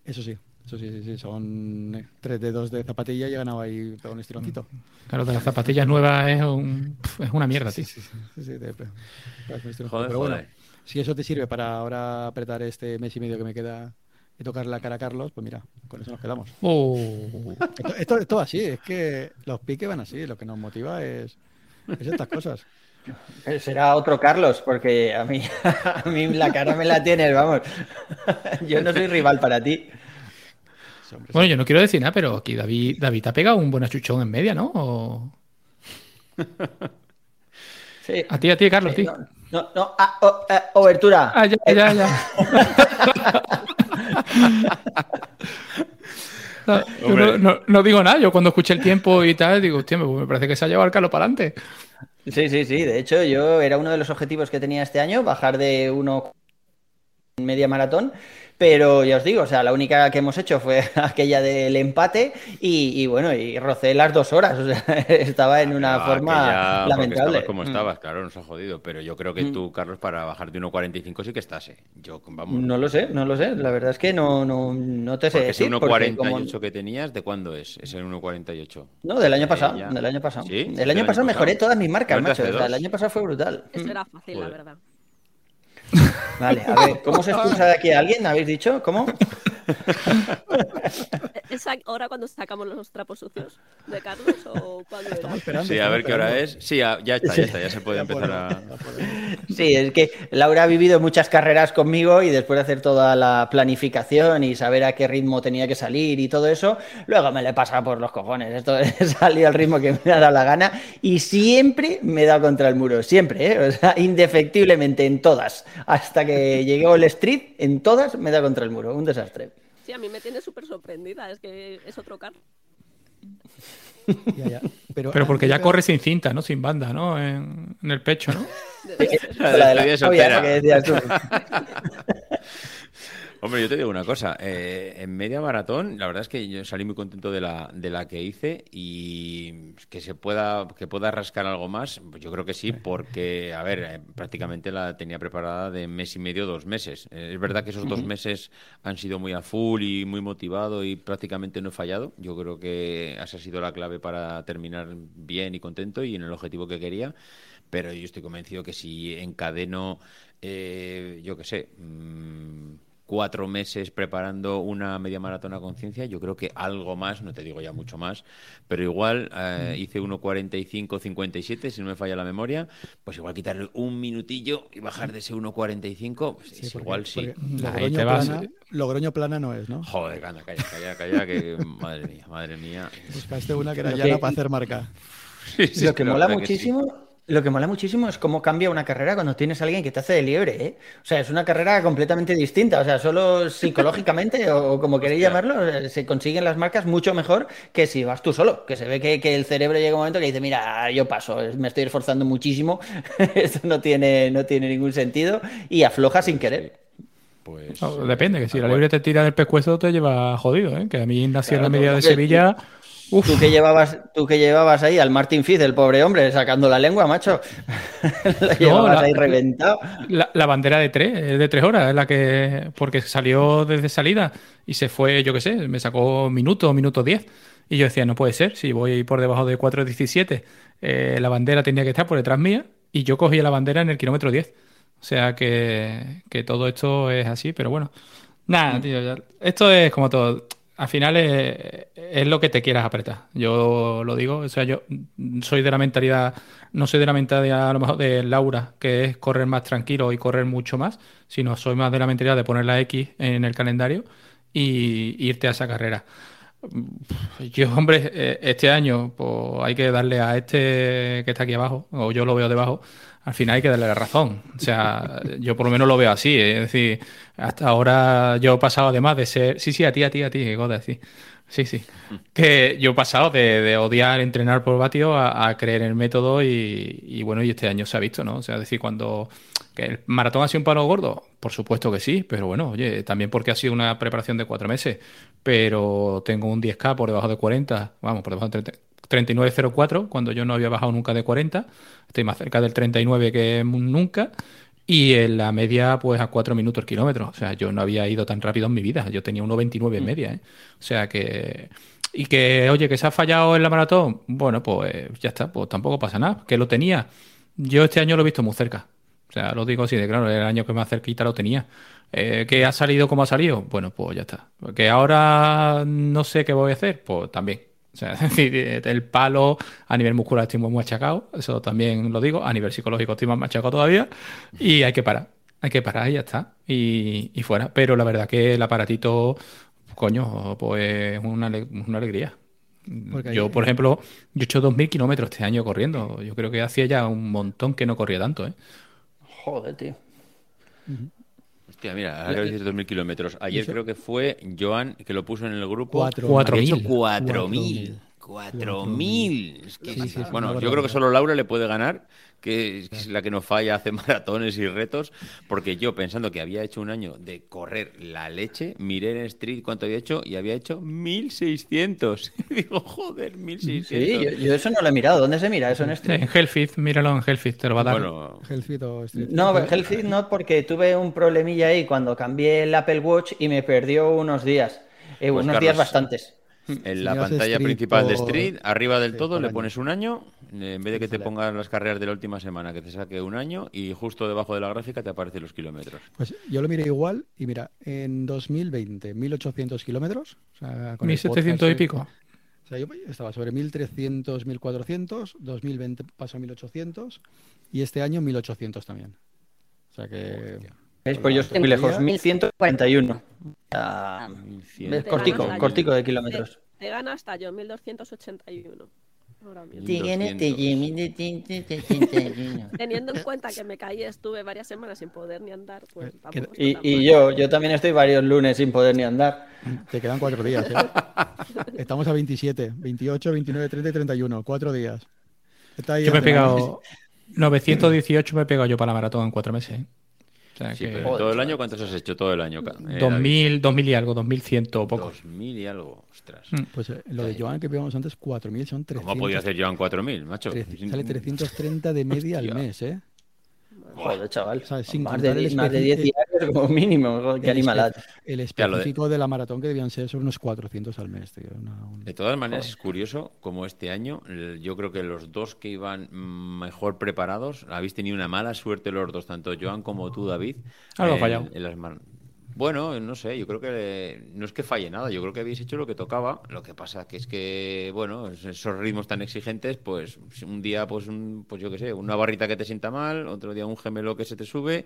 Eso sí, eso sí, sí, sí, son tres dedos de zapatilla y he ganado ahí todo un estironcito. Claro, de las zapatillas nuevas es, un, es una mierda, tío. Sí, sí, sí, sí, Joder, Pero bueno, si eso te sirve para ahora apretar este mes y medio que me queda y tocar la cara a Carlos, pues mira, con eso nos quedamos. Oh. Esto, es todo así, es que los piques van así, lo que nos motiva es, es estas cosas. Será otro Carlos, porque a mí, a mí la cara me la tienes, vamos. Yo no soy rival para ti. Bueno, yo no quiero decir nada, pero aquí David, David te ha pegado un buen achuchón en media, ¿no? Sí. A ti, a ti, Carlos, sí, No, no, ah, oh, eh, obertura. Ah, ya, ya, ya. no, digo nada, yo cuando escuché el tiempo y tal, digo, hostia, me parece que se ha llevado el Carlos para adelante. Sí, sí, sí. De hecho, yo era uno de los objetivos que tenía este año, bajar de uno media maratón pero ya os digo, o sea, la única que hemos hecho fue aquella del empate y, bueno, y rocé las dos horas. O sea, estaba en una forma lamentable. Estabas como mm. estabas, claro, nos ha jodido. Pero yo creo que mm. tú, Carlos, para bajar de 1.45 sí que estás, ¿eh? Yo, vamos. No lo sé, no lo sé. La verdad es que no, no, no te sé. Ese 1.48 que tenías, ¿de cuándo es? Es el 1.48. No, del año pasado. Del año pasado. ¿Sí? El año pasado mejoré todas mis marcas, macho. O sea, el año pasado fue brutal. Eso era fácil, la verdad. Vale, a ver, ¿cómo se expulsa de aquí a alguien? ¿Habéis dicho? ¿Cómo? ¿Es ahora cuando sacamos los trapos sucios de Carlos o cuando Sí, a ver qué hora es. Sí, ya, está, ya está, ya se puede empezar a. Sí, es que Laura ha vivido muchas carreras conmigo y después de hacer toda la planificación y saber a qué ritmo tenía que salir y todo eso, luego me le pasa por los cojones. Esto salido al ritmo que me ha dado la gana y siempre me da contra el muro, siempre, ¿eh? o sea, indefectiblemente en todas. Hasta que llegó el street, en todas me da contra el muro. Un desastre. Sí, a mí me tiene súper sorprendida, es que es otro car. Pero, porque ya corre sin cinta, ¿no? Sin banda, ¿no? En, el pecho, ¿no? la de la, que decías tú. Hombre, yo te digo una cosa. Eh, en media maratón, la verdad es que yo salí muy contento de la, de la que hice y que se pueda, que pueda rascar algo más, pues yo creo que sí, porque, a ver, eh, prácticamente la tenía preparada de mes y medio, dos meses. Eh, es verdad que esos dos meses han sido muy a full y muy motivado y prácticamente no he fallado. Yo creo que esa ha sido la clave para terminar bien y contento y en el objetivo que quería. Pero yo estoy convencido que si encadeno, yo qué sé, mmm, cuatro meses preparando una media maratón a conciencia, yo creo que algo más, no te digo ya mucho más, pero igual eh, hice 1.45-57, si no me falla la memoria, pues igual quitarle un minutillo y bajar de ese 1.45, pues igual sí. Logroño, plana, Logroño plana no es, ¿no? Joder, calla, calla, calla, calla, que madre mía, madre mía. Buscaste una que era llana para hacer marca. Sí, lo que mola muchísimo lo que mola muchísimo es cómo cambia una carrera cuando tienes a alguien que te hace de liebre, ¿eh? O sea, es una carrera completamente distinta. O sea, solo psicológicamente, o como queréis llamarlo, eh, se consiguen las marcas mucho mejor que si vas tú solo. Que se ve que, el cerebro llega un momento que dice, mira, yo paso, me estoy esforzando muchísimo, esto no tiene, no tiene ningún sentido, y afloja sin querer. Pues, depende, que si la liebre te tira del pescuezo te lleva jodido, ¿eh? Que a mí nací en la media de Sevilla. Tú que llevabas, tú que llevabas ahí al Martin Fitz, el pobre hombre, sacando la lengua, macho. Lo llevabas ahí reventado. La, bandera de tres, de tres horas, es la que. Porque salió desde salida y se fue, yo qué sé, me sacó minuto, minuto diez. Y yo decía, no puede ser, si voy por debajo de 4.17, eh, la bandera tenía que estar por detrás mía y yo cogí la bandera en el kilómetro 10. O sea que, que todo esto es así, pero bueno. Nada, tío, esto es como todo al final es, lo que te quieras apretar. Yo lo digo, o sea, yo soy de la mentalidad, no soy de la mentalidad a lo mejor de Laura, que es correr más tranquilo y correr mucho más, sino soy más de la mentalidad de poner la X en el calendario y irte a esa carrera. Yo, hombre, eh, este año pues hay que darle a este que está aquí abajo, o yo lo veo debajo, al final hay que darle la razón. O sea, yo por lo menos lo veo así. ¿eh? Es decir, hasta ahora yo he pasado además de ser... Sí, sí, a ti, a ti, a ti, Goda, sí. Sí, sí. Que yo he pasado de, odiar entrenar por vatio a, creer en el método y, bueno, y este año se ha visto, ¿no? O sea, es decir, cuando el maratón ha sido un palo gordo, por supuesto que sí, pero bueno, oye, también porque ha sido una preparación de cuatro meses, pero tengo un 10K por debajo de 40, vamos, por debajo de 39.04, cuando yo no había bajado nunca de 40, estoy más cerca del 39 que nunca, y en la media, pues a 4 minutos el kilómetro. O sea, yo no había ido tan rápido en mi vida. Yo tenía 1.29 en mm. media. ¿eh? O sea que. Y que, oye, que se ha fallado en la maratón. Bueno, pues ya está, pues tampoco pasa nada. Que lo tenía. Yo este año lo he visto muy cerca. O sea, lo digo así de claro, el año que más cerquita lo tenía. Eh, ¿Que ha salido como ha salido? Bueno, pues ya está. ¿Que ahora no sé qué voy a hacer? Pues también. O sea, es decir, el palo a nivel muscular estoy muy machacado, eso también lo digo, a nivel psicológico estoy más machacado todavía y hay que parar, hay que parar y ya está, y, fuera. Pero la verdad que el aparatito, coño, pues es una, una alegría. yo, por ejemplo, yo he hecho 2.000 kilómetros este año corriendo. Yo creo que hacía ya un montón que no corría tanto, ¿eh? Joder, tío. Hostia, mira, ahora dices 2.000 kilómetros. Ayer creo que fue Joan que lo puso en el grupo. 4.000. 4.000. 4.000. bueno, yo creo que solo Laura le puede ganar que es la que no falla, hace maratones y retos, porque yo pensando que había hecho un año de correr la leche, miré en Street cuánto había hecho y había hecho 1600. digo, joder, 1600. Sí, yo, eso no lo he mirado. ¿Dónde se mira eso en Street? en Hellfit, míralo en Hellfit, te lo va a dar. Bueno, Hellfit o Street. No, Hellfit no, porque tuve un problemilla ahí cuando cambié el Apple Watch y me perdió unos días. Eh, pues unos días bastantes. En la pantalla principal de Street, arriba del todo, le pones un año, en vez de que te pongan las carreras de la última semana, que te saque un año, y justo debajo de la gráfica te aparecen los kilómetros. Pues yo lo miré igual, y mira, en 2020, 1800 kilómetros. O sea, 1700 y pico. O sea, yo estaba sobre 1300, 1400, 2020 pasó a 1800, y este año 1800 también. O sea que. Pues yo estoy muy lejos, 1141. cortico, cortico de kilómetros. Te gana hasta yo, 1281. Teniendo en cuenta que me caí, estuve varias semanas sin poder ni andar, pues Y, y yo, yo también estoy varios lunes sin poder ni andar. Te quedan cuatro días, ¿eh? Estamos a 27, 28, 29, 30 y 31. Cuatro días. yo me he pegado... 918 me he pegado yo para la maratón en cuatro meses. ¿eh? ¿Todo el año cuántos has hecho todo el año? 2000, 2000 y algo, 2100 o poco. 2000 y algo, ostras. Mm. Pues eh, lo de Joan que vimos antes, 4000 son 300. ¿Cómo ha podido hacer Joan 4000, macho? sale 330 de media al mes, ¿eh? Joder, chaval. más, de, 10 diarios como mínimo. Qué animalada. El específico de... la maratón que debían ser son unos 400 al mes. De todas maneras, es curioso como este año, yo creo que los dos que iban mejor preparados, habéis tenido una mala suerte los dos, tanto Joan como tú, David. Algo en, fallado. En las bueno, no sé, yo creo que no es que falle nada, yo creo que habéis hecho lo que tocaba. Lo que pasa que es que, bueno, esos ritmos tan exigentes, pues un día, pues, un, pues yo qué sé, una barrita que te sienta mal, otro día un gemelo que se te sube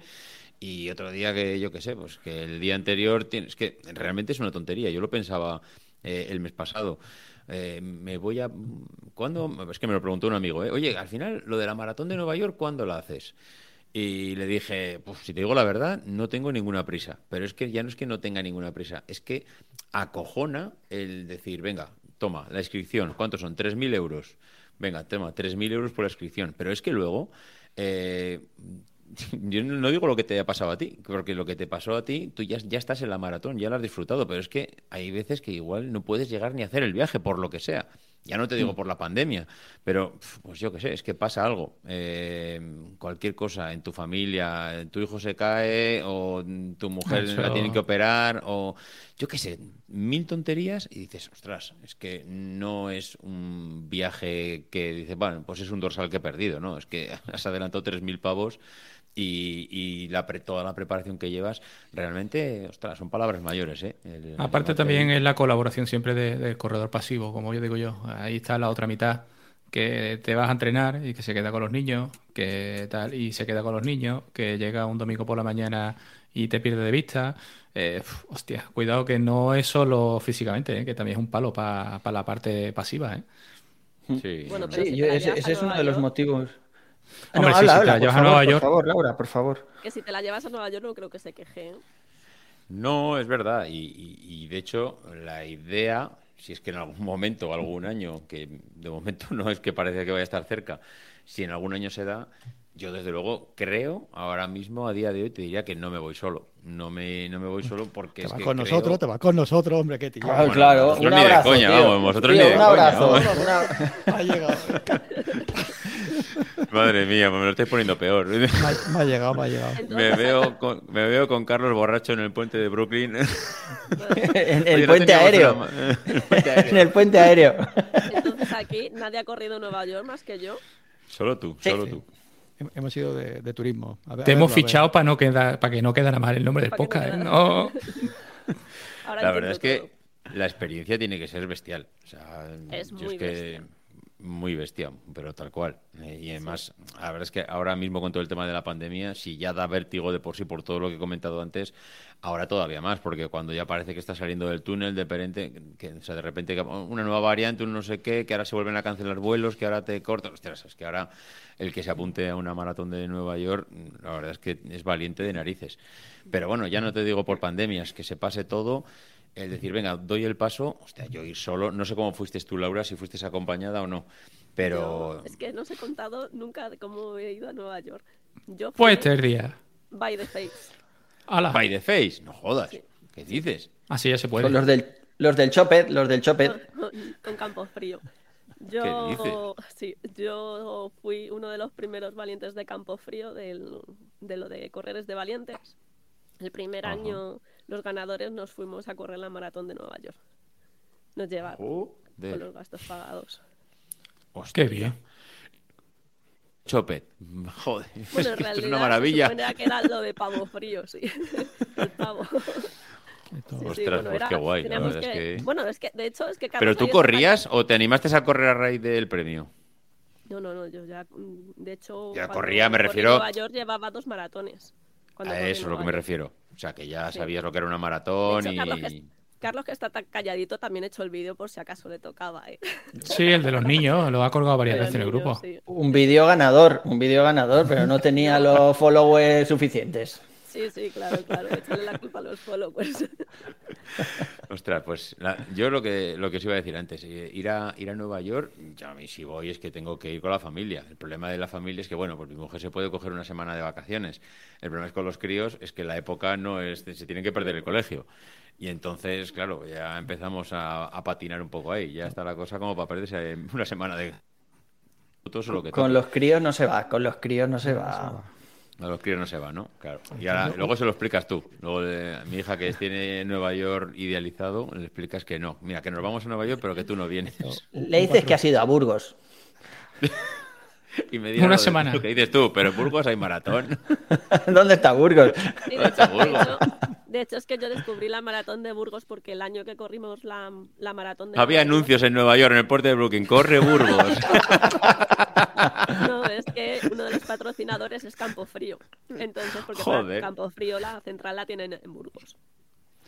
y otro día que, yo qué sé, pues que el día anterior tienes que realmente es una tontería. Yo lo pensaba eh, el mes pasado. Eh, me voy a. ¿Cuándo? Es que me lo preguntó un amigo, ¿eh? Oye, al final, lo de la maratón de Nueva York, ¿cuándo la haces? Y le dije, pues si te digo la verdad, no tengo ninguna prisa. Pero es que ya no es que no tenga ninguna prisa, es que acojona el decir, venga, toma, la inscripción, ¿cuántos son? 3.000 euros. Venga, toma, 3.000 euros por la inscripción. Pero es que luego, eh, yo no digo lo que te haya pasado a ti, porque lo que te pasó a ti, tú ya, ya estás en la maratón, ya la has disfrutado, pero es que hay veces que igual no puedes llegar ni hacer el viaje, por lo que sea. Ya no te digo mm. por la pandemia, pero pues yo qué sé, es que pasa algo. Eh, cualquier cosa en tu familia, tu hijo se cae o tu mujer la tiene que operar o yo qué sé, mil tonterías y dices, ostras, es que no es un viaje que dices, bueno, pues es un dorsal que he perdido, ¿no? Es que has adelantado tres mil pavos y, la toda la preparación que llevas, realmente, ostras, son palabras mayores. ¿eh? Aparte también es la colaboración siempre del corredor pasivo, como yo digo yo. Ahí está la otra mitad que te vas a entrenar y que se queda con los niños, que tal, y se queda con los niños, que llega un domingo por la mañana y te pierde de vista. Eh, hostia, cuidado que no es solo físicamente, eh, que también es un palo para la parte pasiva. ¿eh? Sí, bueno, ese, es uno de los motivos. Hombre, no, habla, si te la llevas a Nueva York. Por favor, Laura, por favor. Que si te la llevas a Nueva York no creo que se queje. ¿eh? No, es verdad. Y, de hecho, la idea, si es que en algún momento o algún año, que de momento no es que parece que vaya a estar cerca, si en algún año se da, yo desde luego creo, ahora mismo, a día de hoy, te diría que no me voy solo. No me, no me voy solo porque te es va que con nosotros, te va con nosotros, hombre, qué tío. Claro, claro. Un abrazo, de coña, vamos, vosotros ni de un abrazo. Ha llegado. Madre mía, me lo estáis poniendo peor. Me ha, llegado, me ha llegado. me, veo con, me veo con Carlos borracho en el puente de Brooklyn. en el, puente aéreo. en el puente aéreo. Entonces aquí nadie ha corrido Nueva York más que yo. Solo tú, solo tú. Hemos ido de, turismo. Te hemos fichado para no quedar, para que no quedara mal el nombre del podcast. No la verdad es que la experiencia tiene que ser bestial. es muy que muy bestia, pero tal cual. Eh, y además, la verdad es que ahora mismo con todo el tema de la pandemia, si ya da vértigo de por sí por todo lo que he comentado antes, ahora todavía más, porque cuando ya parece que está saliendo del túnel, de repente, que, o sea, de repente una nueva variante, un no sé qué, que ahora se vuelven a cancelar vuelos, que ahora te cortan, ostras, es que ahora el que se apunte a una maratón de Nueva York, la verdad es que es valiente de narices. Pero bueno, ya no te digo por pandemias, que se pase todo es decir, venga, doy el paso, hostia, yo ir solo, no sé cómo fuiste tú, Laura, si fuiste acompañada o no, pero... es que no os he contado nunca de cómo he ido a Nueva York. Yo fui pues día. By the face. By the face, no jodas. ¿Qué dices? Así ya se puede. Con los del, los del Chopet, los del Chopet. Con, Campo Frío. Yo, sí, yo fui uno de los primeros valientes de Campo Frío del, de lo de correres de valientes. El primer año los ganadores nos fuimos a correr la maratón de Nueva York. Nos llevaron con los gastos pagados. Qué bien. Chopet. Joder, bueno, en realidad, es una maravilla. Se que era lo de pavo frío, sí. El pavo. Ostras, pues qué guay. La verdad es que... Bueno, es que de hecho es que ¿Pero tú corrías o te animaste a correr a raíz del premio? No, no, no, yo ya, de hecho... Ya corría, me refiero... Nueva York llevaba dos maratones. A eso es lo que me refiero. O sea, que ya sabías lo que era una maratón y... Carlos que, está tan calladito, también ha hecho el vídeo por si acaso le tocaba. ¿eh? Sí, el de los niños, lo ha colgado varias veces en el grupo. Un vídeo ganador, un vídeo ganador, pero no tenía los followers suficientes. Sí, sí, claro, claro. Echarle la culpa a los followers. Ostras, pues yo lo que lo que os iba a decir antes, eh, ir a ir a Nueva York, ya a mí si voy es que tengo que ir con la familia. El problema de la familia es que bueno, pues mi mujer se puede coger una semana de vacaciones. El problema es con los críos es que la época no es se tienen que perder el colegio. Y entonces, claro, ya empezamos a, patinar un poco ahí. Ya está la cosa como para perderse una semana de lo que con los críos no se va, con los críos no se va. A los críos no se va, ¿no? Claro. Y ahora, luego se lo explicas tú. Luego a mi hija que tiene Nueva York idealizado, le explicas que no. Mira, que nos vamos a Nueva York, pero que tú no vienes. Le dices que has ido a Burgos. y me Una semana. Lo que dices tú, pero en Burgos hay maratón. ¿Dónde está Burgos? ¿Dónde está Burgos? De hecho, es que yo descubrí la maratón de Burgos porque el año que corrimos la, la maratón de Había anuncios en Nueva York, en el puerto de Brooklyn. ¡Corre Burgos! no, es que uno de los patrocinadores es Campo Frío. Entonces, porque Campo Frío, la central la tienen en Burgos.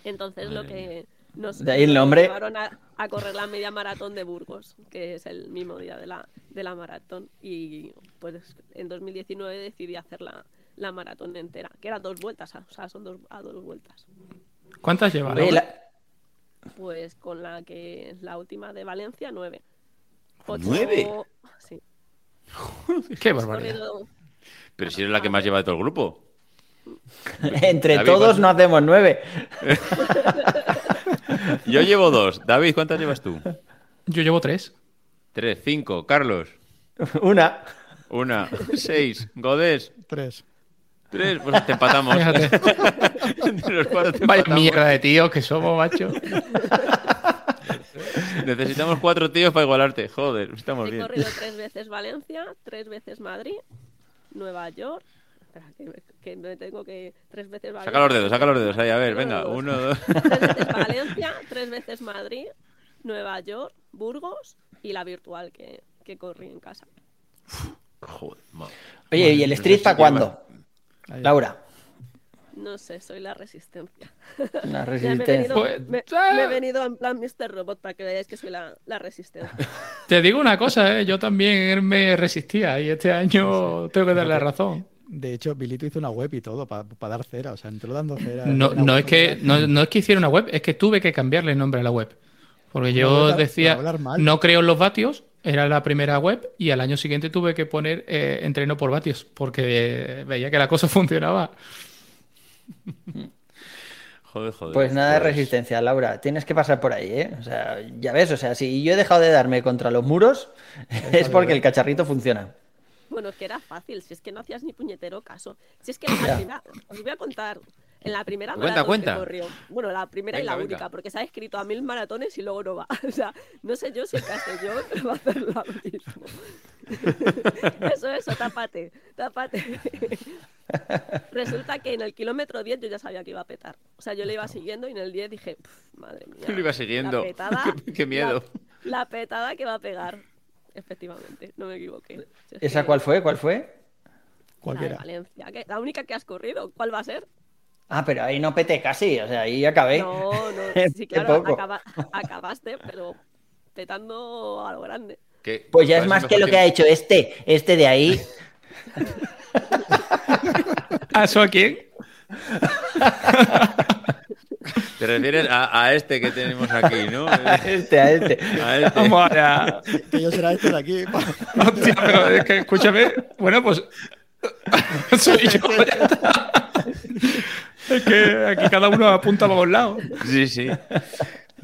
Entonces, lo que nos, de ahí el nombre. llevaron a, a, correr la media maratón de Burgos, que es el mismo día de la, de la maratón. Y pues en 2019 decidí hacerla la maratón entera, que era dos vueltas, o sea, son dos, a dos vueltas. ¿Cuántas lleva? Pues con la que la última de Valencia, nueve. ¿Nueve? Sí. Qué barbaridad. Pero si eres la que más lleva de todo el grupo. Entre todos no hacemos nueve. Yo llevo dos. David, ¿cuántas llevas tú? Yo llevo tres. Tres, cinco. Carlos. Una. Una. Seis. Godés. Tres. Tres, pues te empatamos. Vaya mierda de tíos que somos, macho. Necesitamos cuatro tíos para igualarte. Joder, estamos He bien. He corrido tres veces Valencia, tres veces Madrid, Nueva York. Espera, que, que me tengo que. Tres veces Valencia. Saca los dedos, saca los dedos. Ahí, a ver, venga. Uno, dos. Tres veces Valencia, tres veces Madrid, Nueva York, Burgos y la virtual que, que corrí en casa. Joder, Oye, ¿y el Street para cuándo? Laura. No sé, soy la resistencia. La resistencia. Pues, me, he venido, en plan Mr. Robot para que veáis que soy la, resistencia. Te digo una cosa, ¿eh? yo también me resistía y este año tengo que darle razón. De hecho, Bilito hizo una web y todo para dar cera, o sea, entró dando cera. No, no es que, no, es que hiciera una web, es que tuve que cambiarle el nombre a la web. Porque yo decía, no creo en los vatios, era la primera web, y al año siguiente tuve que poner eh, entreno por vatios, porque veía que la cosa funcionaba. Joder, joder. Pues nada de pues resistencia, Laura. Tienes que pasar por ahí, ¿eh? O sea, ya ves, o sea, si yo he dejado de darme contra los muros, es porque el cacharrito funciona. Bueno, es que era fácil, si es que no hacías ni puñetero caso. Si es que la os voy a contar, en la primera cuenta, cuenta. corrió, bueno, la primera y la única, porque se ha escrito a mil maratones y luego no va. O sea, no sé yo si el Castellón va a hacer lo mismo. Eso, eso, tápate, tápate. Resulta que en el kilómetro 10 yo ya sabía que iba a petar. O sea, yo le iba siguiendo y en el 10 dije, madre mía. Yo iba siguiendo. qué, miedo. la petada que va a pegar. Efectivamente, no me equivoqué. ¿Esa cuál fue? ¿Cuál fue? ¿Cuál la Valencia. La única que has corrido. ¿Cuál va a ser? Ah, pero ahí no peté casi, o sea, ahí acabé. No, no, sí, claro, acabaste, pero petando a lo grande. Pues ya es más que lo que ha hecho este, este de ahí. ¿A eso a quién? Te refieres a, este que tenemos aquí, ¿no? A este, a este. A este. Vamos allá. Que yo será este de aquí. Hostia, pero es que escúchame. Bueno, pues. Soy yo. es que aquí cada uno apunta a los lados. Sí, sí.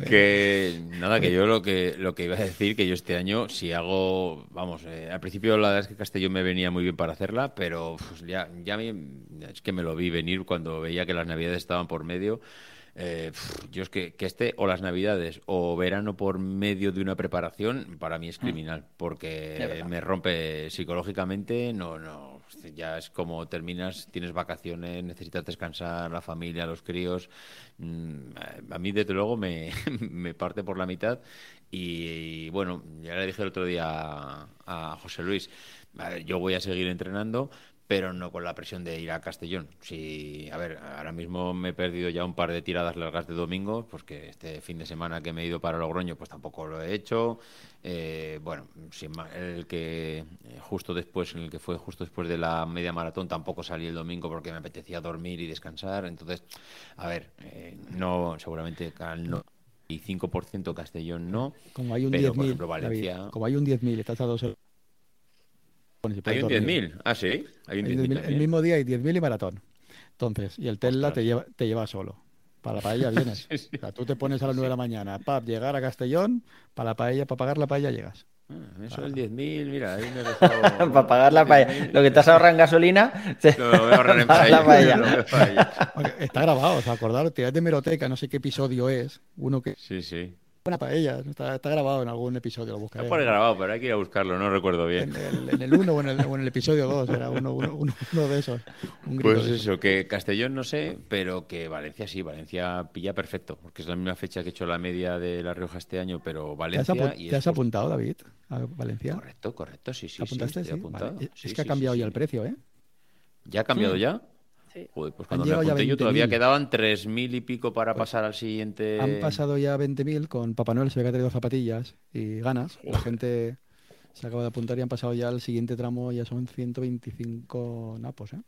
Que nada, que yo lo que lo que iba a decir, que yo este año, si hago, vamos, eh, al principio la verdad es que Castellón me venía muy bien para hacerla, pero pues, ya, ya es que me lo vi venir cuando veía que las navidades estaban por medio eh, yo es que, que esté o las navidades o verano por medio de una preparación, para mí es mm. criminal, porque me rompe psicológicamente, no, no, ya es como terminas, tienes vacaciones, necesitas descansar, la familia, los críos, mm, a mí desde luego me, me parte por la mitad y, bueno, ya le dije el otro día a, a José Luis, yo voy a seguir entrenando, pero no con la presión de ir a Castellón. Si, a ver, ahora mismo me he perdido ya un par de tiradas largas de domingo, porque este fin de semana que me he ido para Logroño, pues tampoco lo he hecho. Eh, bueno, sin el que eh, justo después, en el que fue justo después de la media maratón, tampoco salí el domingo porque me apetecía dormir y descansar. Entonces, a ver, eh, no, seguramente al no. Y 5% Castellón no. Como hay un 10.000, Valencia... como hay un 10.000, estás a dos hay un 10.000, ah, sí. Hay un 10.000 el mismo día hay 10.000 y maratón. Entonces, y el Tesla te lleva, te lleva solo. Para la paella vienes. O sea, tú te pones a las 9 de la mañana para llegar a Castellón, para la paella, para pagar la paella llegas. Ah, eso es 10.000, mira, ahí me Para pagar la paella. Lo que te has ahorrado en gasolina, lo voy a ahorrar en paella. Está grabado, o sea, acordaros, tirad de meroteca, no sé qué episodio es. Uno que. Sí, sí. Buena paella, está, está, grabado en algún episodio, lo buscaré. Está por grabado, pero hay que ir a buscarlo, no recuerdo bien. En el 1 o, en el, episodio 2, era uno, uno, uno, de esos. pues eso, que Castellón no sé, pero que Valencia sí, Valencia pilla perfecto, porque es la misma fecha que he hecho la media de La Rioja este año, pero Valencia... ¿Te has, apuntado, David, a Valencia? Correcto, correcto, sí, sí. ¿Apuntaste? Sí, apuntado. Es que ha cambiado ya el precio, ¿eh? ¿Ya ha cambiado ya? Pues cuando me apunté yo todavía quedaban 3.000 y pico para pues pasar al siguiente. Han pasado ya 20.000 con Papá Noel, se ve que ha traído zapatillas y ganas. La gente se acaba de apuntar y han pasado ya al siguiente tramo, ya son 125 napos, ¿eh?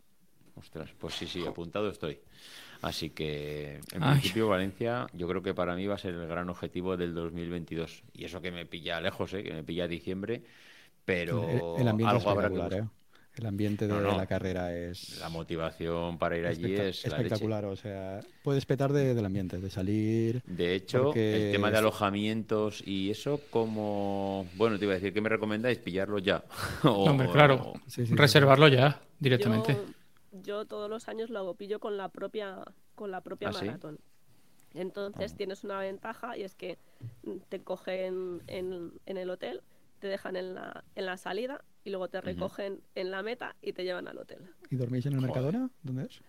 Ostras, pues sí, sí, apuntado estoy. Así que, en principio, Valencia, yo creo que para mí va a ser el gran objetivo del 2022. Y eso que me pilla lejos, ¿eh? que me pilla diciembre, pero el, algo habrá que... ¿eh? El ambiente de la carrera es. La motivación para ir allí es. Espectacular, o sea, puedes petar de, del ambiente, de salir. De hecho, el tema de alojamientos y eso, como. Bueno, te iba a decir, ¿qué me recomendáis? Pillarlo ya. Hombre, claro, reservarlo ya, directamente. Yo, todos los años lo pillo con la propia, con la propia ¿Ah, maratón. Entonces ah. tienes una ventaja y es que te cogen en, en el hotel, te dejan en la, en la salida y luego te recogen en la meta y te llevan al hotel. ¿Y dormís en el Mercadona? ¿Dónde es?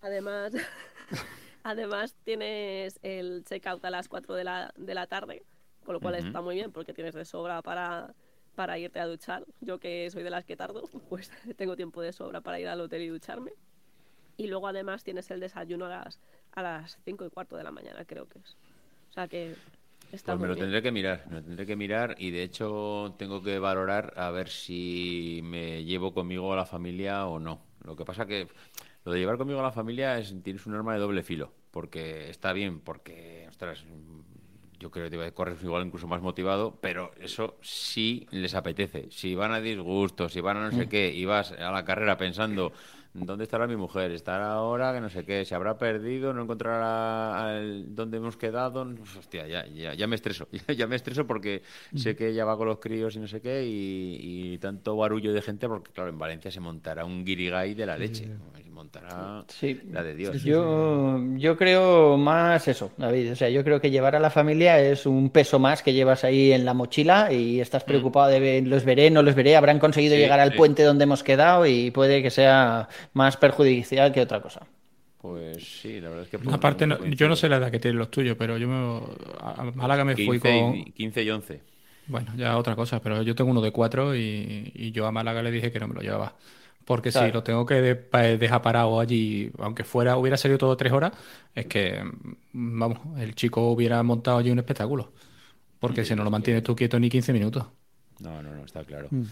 Además, además tienes el check-out a las 4 de la, de la tarde, con lo cual está muy bien porque tienes de sobra para, para irte a duchar. Yo que soy de las que tardo, pues tengo tiempo de sobra para ir al hotel y ducharme. Y luego además tienes el desayuno a las, a las 5 y cuarto de la mañana, creo que es. O sea que está pues me lo tendré que mirar, me lo tendré que mirar y de hecho tengo que valorar a ver si me llevo conmigo a la familia o no. Lo que pasa que lo de llevar conmigo a la familia es tienes un arma de doble filo, porque está bien, porque ostras, yo creo que te correr igual incluso más motivado, pero eso sí les apetece. Si van a disgusto, si van a no sé mm. qué, y vas a la carrera pensando ¿Dónde estará mi mujer? ¿Estará ahora? Que no sé qué. ¿Se habrá perdido? ¿No encontrará dónde hemos quedado? hostia, ya, ya, ya me estreso. Ya, me estreso porque sé que ella va con los críos y no sé qué y, tanto barullo de gente porque, claro, en Valencia se montará un guirigay de la leche. Montará la de Dios. yo, yo creo más eso, David. O sea, yo creo que llevar a la familia es un peso más que llevas ahí en la mochila y estás mm. preocupado de los veré, no los veré, habrán conseguido llegar al puente donde hemos quedado y puede que sea más perjudicial que otra cosa. Pues sí, la verdad es que... Aparte, yo no sé la edad que tienen los tuyos, pero yo me, a Málaga me fui con... 15 y 11. Bueno, ya otra cosa, pero yo tengo uno de cuatro y, yo a Málaga le dije que no me lo llevaba. Porque si lo tengo que dejar parado allí, aunque fuera hubiera salido todo tres horas, es que, vamos, el chico hubiera montado allí un espectáculo. Porque si no lo mantienes tú quieto ni 15 minutos. No, no, no, está claro. Mm.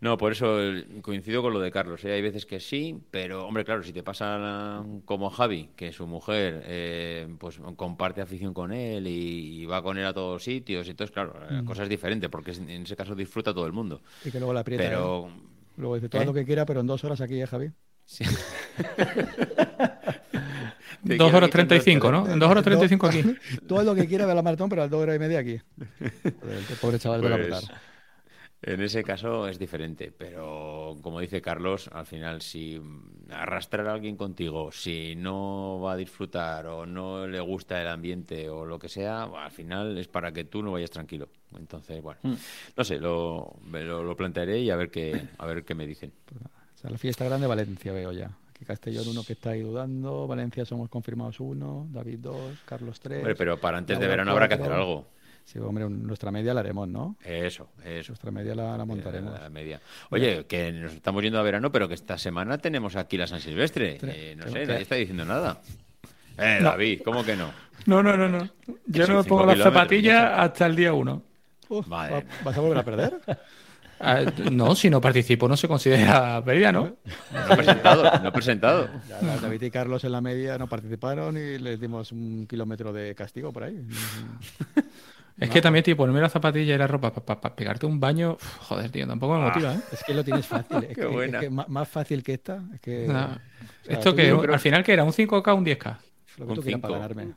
No, por eso coincido con lo de Carlos. ¿eh? Hay veces que sí, pero, hombre, claro, si te pasa como Javi, que su mujer eh, pues comparte afición con él y, va con él a todos sitios, entonces, claro, la mm. cosa es diferente, porque en ese caso disfruta todo el mundo. Y que luego la aprieta. Pero... ¿eh? Luego dice todo lo que quiera, pero en dos horas aquí, ¿eh, Javi? Sí. Dos horas treinta y cinco, ¿no? En dos horas treinta y cinco aquí. Todo lo que quiera ver la maratón, pero a dos horas y media aquí. El pobre chaval de la pues, en ese caso es diferente, pero como dice Carlos, al final si arrastrar a alguien contigo, si no va a disfrutar o no le gusta el ambiente o lo que sea, al final es para que tú no vayas tranquilo. Entonces, bueno, mm. no sé, lo, lo, plantearé y a ver qué, a ver qué me dicen. O sea, la fiesta grande Valencia veo ya. Aquí Castellón uno que está ahí dudando, Valencia somos confirmados uno, David dos, Carlos tres. pero para antes de verano habrá que hacer algo. Sí, hombre, nuestra media la haremos, ¿no? Eso, eso. Nuestra media la, montaremos. La, media. Oye, que nos estamos yendo a verano, pero que esta semana tenemos aquí la San Silvestre. Eh, no sé, nadie está diciendo nada. Eh, David, ¿cómo que no? No, no, no, no. Yo no me pongo las zapatillas hasta el día uno. vale. ¿Vas a volver a perder? Ah, no, si no participo no se considera pérdida, ¿no? No he presentado, no he presentado. David y Carlos en la media no participaron y les dimos un kilómetro de castigo por ahí. Es que también, tío, ponerme la zapatilla y la ropa para pegarte un baño, joder, tío, tampoco me motiva, ¿eh? Es que lo tienes fácil. Es, que, más fácil que esta. Es que, ¿Esto que al final qué era? ¿Un 5K o un 10K? Lo que un tú 5. Para ganarme.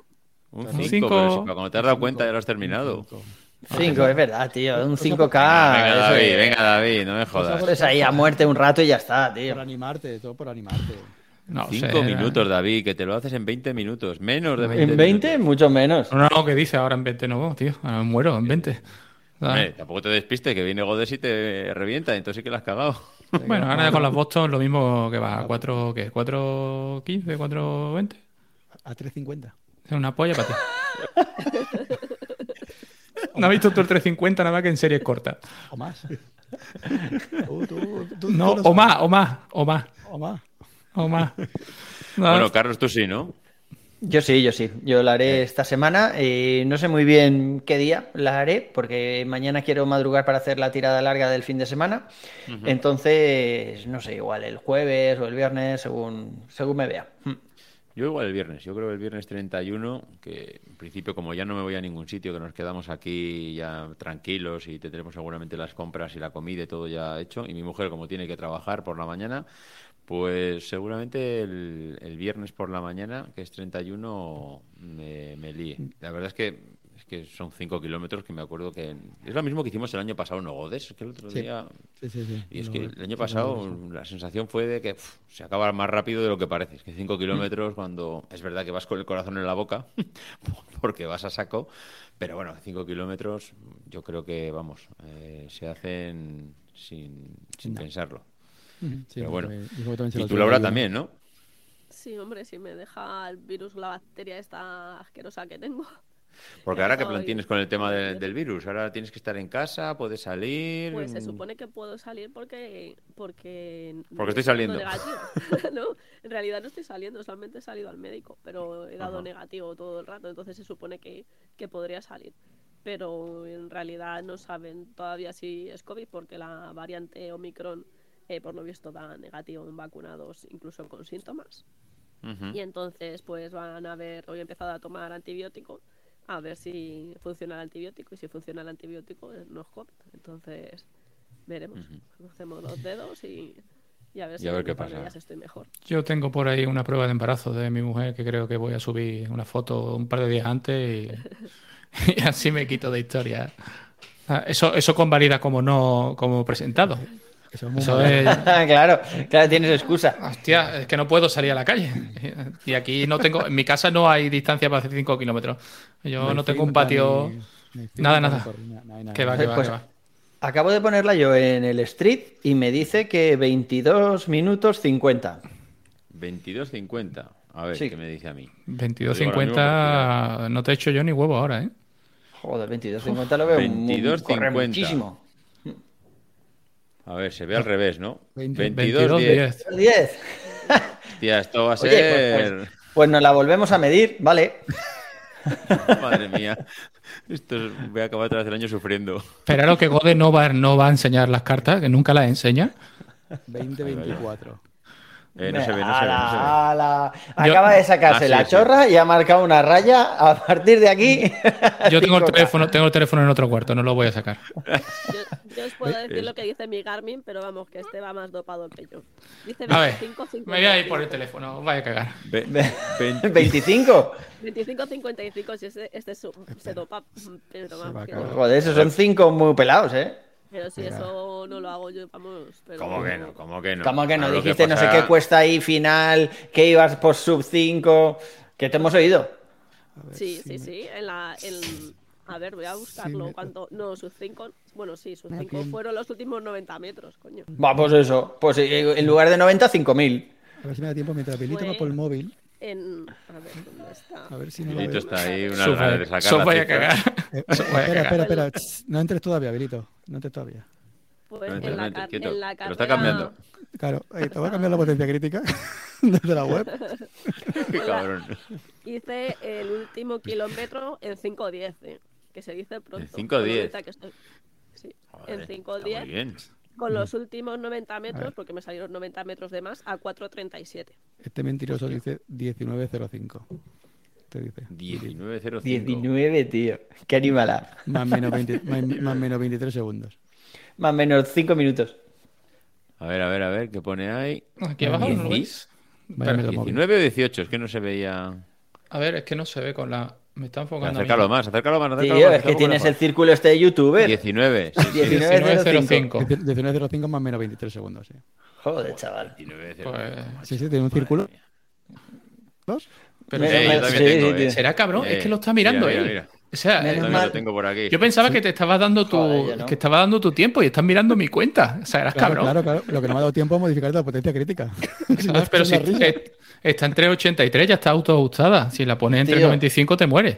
Un 5, pero cuando te has dado cuenta ya lo has terminado. 5, es verdad, tío. Un 5K. Venga, David, venga, David, no me jodas. Pues ahí a muerte un rato y ya está, tío. Por animarte, todo por animarte. No, Cinco minutos, David, que te lo haces en 20 minutos. Menos de 20 ¿En 20? Mucho menos. No, no, que dice ahora en 20 no, tío. Ahora muero en 20. tampoco te despiste, que viene Godes y te revienta, entonces sí que lo has cagado. Bueno, ahora con las Boston lo mismo que va a 4, ¿qué? ¿4.15, 4.20? A 3.50. Es una polla para ti. no has visto tú el 3.50 nada más que en series cortas. O más. no, o más, o más, o más. O más o más. Bueno, Carlos, tú sí, ¿no? Yo sí, yo sí. Yo la haré esta semana. Eh, no sé muy bien qué día la haré, porque mañana quiero madrugar para hacer la tirada larga del fin de semana. Entonces, no sé, igual el jueves o el viernes, según, según me vea. Hmm. Yo igual el viernes, yo creo que el viernes 31, que en principio como ya no me voy a ningún sitio, que nos quedamos aquí ya tranquilos y tendremos seguramente las compras y la comida y todo ya hecho, y mi mujer como tiene que trabajar por la mañana, pues seguramente el, viernes por la mañana, que es 31, me, me líe. La verdad es que, es que son 5 kilómetros que me acuerdo que... Es lo mismo que hicimos el año pasado en Godes, que el otro día... Sí, sí, sí. Y es que el año pasado la sensación fue de que se acaba más rápido de lo que parece. Es que 5 kilómetros cuando... Es verdad que vas con el corazón en la boca, porque vas a saco, pero bueno, 5 kilómetros yo creo que, vamos, eh, se hacen sin, sin pensarlo. Pero bueno, y tú Laura también, ¿no? Sí, hombre, si me deja el virus, la bacteria esta asquerosa que tengo. Porque ahora qué plan tienes con el tema del virus, ahora tienes que estar en casa, puedes salir. Pues se supone que puedo salir porque porque porque estoy saliendo. ¿no? En realidad no estoy saliendo, solamente he salido al médico, pero he dado negativo todo el rato, entonces se supone que, que podría salir. Pero en realidad no saben todavía si es COVID porque la variante Omicron, eh, por lo visto, da negativo en vacunados, incluso con síntomas. Y entonces, pues van a ver, hoy he empezado a tomar antibiótico, a ver si funciona el antibiótico. Y si funciona el antibiótico, eh, no es COVID. Entonces, veremos. Hacemos los dedos y, a ver si a ver qué pasa. estoy mejor. Yo tengo por ahí una prueba de embarazo de mi mujer que creo que voy a subir una foto un par de días antes y, así me quito de historia. Ah, eso, eso convalida como no como presentado. Eso es... claro, claro, tienes excusa. Hostia, es que no puedo salir a la calle. Y aquí no tengo, en mi casa no hay distancia para hacer 5 kilómetros. Yo no, tengo un patio. nada, nada. Que va, que va, pues, Acabo de ponerla yo en el street y me dice que 22 minutos 50. 22.50. A ver, ¿qué me dice a mí? 22.50 no te he hecho yo ni huevo ahora, ¿eh? Joder, 22.50 lo veo 22, muchísimo. A ver, se ve al revés, ¿no? 22, 10. 10. Tía, esto va a pues, ser. Pues, pues, nos la volvemos a medir, vale. Madre mía. Esto voy a acabar tras el año sufriendo. Pero lo que Gode no va, no va a enseñar las cartas, que nunca las enseña. 2024. Eh, no, se ve, no, se ve, no Acaba de sacarse ah, la chorra y ha marcado una raya. A partir de aquí. Yo tengo el teléfono, tengo el teléfono en otro cuarto, no lo voy a sacar. Yo, os puedo decir lo que dice mi Garmin, pero vamos, que este va más dopado que yo. Dice 25, 50. Me voy a ir por el teléfono, vaya a cagar. ¿25? 25, 55, si este, este se dopa. Pero vamos, Joder, esos son 5 muy pelados, ¿eh? Pero si eso no lo hago yo, vamos. Pero... ¿Cómo que no? ¿Cómo que no? ¿Cómo que no? Dijiste no sé qué cuesta ahí final, que ibas por sub 5, que te hemos oído. Sí, sí, sí. En la, A ver, voy a buscarlo. ¿Cuánto? No, sub 5. Bueno, sí, sub 5 fueron los últimos 90 metros, coño. Va, pues eso. Pues eh, en lugar de 90, 5000. A ver si me da tiempo mientras Pelito va por el móvil. En... A ver, ¿dónde está? A ver si no Belito está ahí, una gana de sacar voy a cagar. Eh, espera, espera, espera. No entres todavía, Belito. No entres todavía. Pues no en, la en la Lo está cambiando. Claro, te voy a cambiar la potencia crítica desde la web. Qué cabrón. Hice el último kilómetro en 5.10, eh, que se dice pronto. En 5.10. Estoy... Sí, en 5.10. Con los últimos 90 metros, porque me salieron 90 metros de más, a 4.37. Este mentiroso dice 19.05. Te dice. 19.05. 19, tío. Qué animalada. Más menos, más, menos 23 segundos. Más menos 5 minutos. A ver, a ver, a ver, ¿qué pone ahí? Aquí abajo, ¿no lo veis? 19 o 18, es que no se veía. A ver, es que no se ve con la. Me está enfocando. Acércalo más, acércalo más. Acércalo Tío, es que tienes el círculo este de youtuber. 19. 19.05. 19.05 más menos 23 segundos, sí. Joder, chaval. Pues... Sí, sí, tiene un círculo. ¿Dos? Pero eh, yo también tengo, eh. ¿Será cabrón? es que lo está mirando mira, mira, O sea, yo lo tengo por aquí. Yo pensaba que te estaba dando tu Joder, que estaba dando tu tiempo y estás mirando mi cuenta. O sea, eras claro, cabrón. Claro, claro. Lo que no me ha dado tiempo es modificar la potencia crítica. Pero si está entre 83, ya está autoajustada. Si la pones entre 95, te mueres.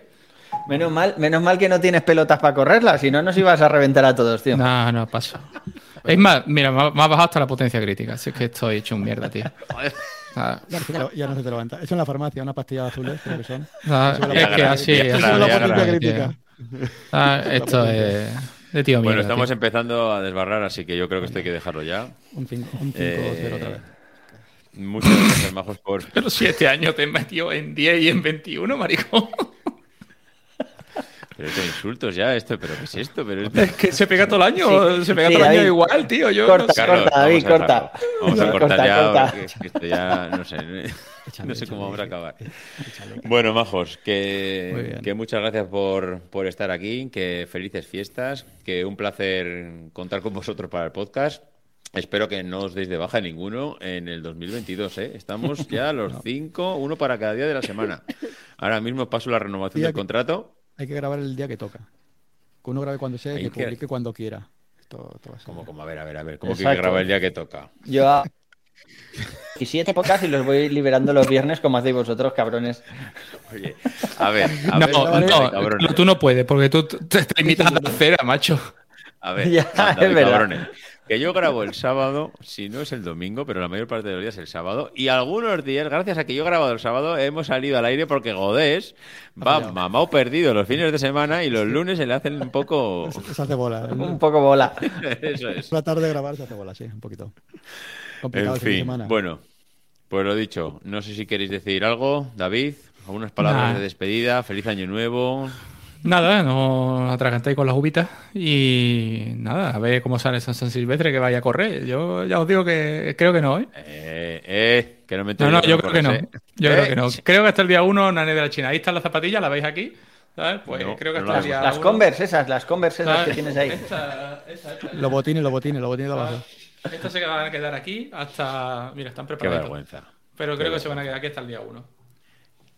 Menos mal, menos mal que no tienes pelotas para correrla, si no nos ibas a reventar a todos, tío. No, no pasa. Es más, mira, me ha bajado hasta la potencia crítica, así que estoy hecho un mierda, tío. Ah. Ya, no se te levanta. Eso en la farmacia, una pastilla azul, creo que son. Ah, es que así, es la potencia crítica. Ah, esto es de tío Bueno, estamos empezando a desbarrar, así que yo creo que esto hay que dejarlo ya. Un 5 eh, otra vez. Muchas gracias, Majos, por... Pero si este año te metió en 10 y en 21, maricón. Pero qué insultos ya esto, pero ¿qué es esto? Pero es... que se pega todo el año, se pega todo el año igual, tío. Yo corta, no sé. corta, David, corta. Vamos a cortar ya, porque esto ya, no sé, no sé cómo vamos a acabar. Bueno, majos, que, que muchas gracias por, por estar aquí, que felices fiestas, que un placer contar con vosotros para el podcast. Espero que no os deis de baja ninguno en el 2022, ¿eh? Estamos ya a los cinco, uno para cada día de la semana. Ahora mismo paso la renovación del contrato hay que grabar el día que toca. Que uno grabe cuando sea y que, publique cuando quiera. Esto, como, como, a ver, a ver, a ver. ¿Cómo que grabar el día que toca? Yo. 17 podcasts y los voy liberando los viernes como hacéis vosotros, cabrones. Oye, a ver, a No, ver, no, cabrones. tú no puedes, porque tú te, te limitas a la cera, macho. A ver, Ya, anda, es verdad. cabrones. Que yo grabo el sábado, si no es el domingo, pero la mayor parte de los días es el sábado. Y algunos días, gracias a que yo he grabado el sábado, hemos salido al aire porque Godés va mamado perdido los fines de semana y los lunes se le hacen un poco. Se hace bola. Un poco bola. Eso es. La tarde de grabar se hace bola, sí, un poquito. Complicado En el fin semana. bueno, pues lo dicho. No sé si queréis decir algo, David. Algunas palabras Nah. de despedida. Feliz año nuevo. Nada, no atragantéis con las uvitas y nada, a ver cómo sale San, San Silvestre que vaya a correr. Yo ya os digo que creo que no, ¿eh? Eh, eh, que no me No, no, yo creo que no. ¿eh? Yo Eh, creo que no. Creo que hasta el día 1, Nane de la China. Ahí están las zapatillas, ¿la veis aquí? ¿Sabes? Pues No, creo que hasta el día Las 1. Converse esas, las Converse esas ¿sabes? que tienes ahí. Esta, esta, esta. Los botines, los botines, los botines de abajo. Estas se van a quedar aquí hasta. Mira, están Qué preparadas. vergüenza. Pero Qué creo que se van a quedar aquí hasta el día 1.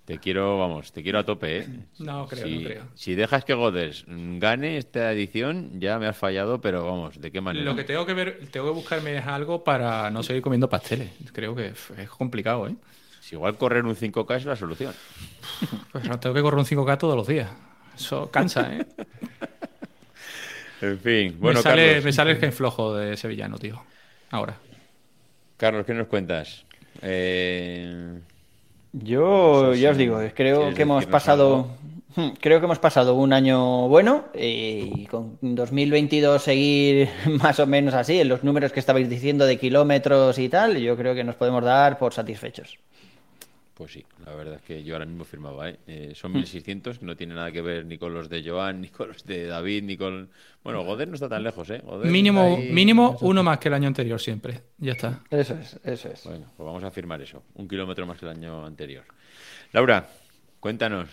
Te quiero, vamos, te quiero a tope, ¿eh? No creo, si, no creo. Si dejas que Goders gane esta edición, ya me has fallado, pero vamos, ¿de qué manera? Lo que tengo que ver, tengo que buscarme es algo para no seguir comiendo pasteles. Creo que es complicado, ¿eh? Si igual correr un 5K es la solución. Pues no, tengo que correr un 5K todos los días. Eso cansa, ¿eh? En fin, bueno, me, sale, Carlos, me sale el gen flojo de sevillano, tío. Ahora. Carlos, ¿qué nos cuentas? Eh, Yo sé ya os digo, creo quieres que hemos pasado, Hmm, creo que hemos pasado un año bueno eh, y con 2022 seguir más o menos así en los números que estabais diciendo de kilómetros y tal, yo creo que nos podemos dar por satisfechos. Pues sí, la verdad es que yo ahora mismo firmaba, ¿eh? Eh, son Hmm. 1600, que no tiene nada que ver ni con los de Joan, ni con los de David, ni con... Bueno, Goder no está tan lejos, ¿eh? Goder Mínimo, ahí- mínimo uno más que el año anterior siempre. Ya está. Eso es, eso es. Bueno, pues vamos a firmar eso. Un kilómetro más que el año anterior. Laura, cuéntanos.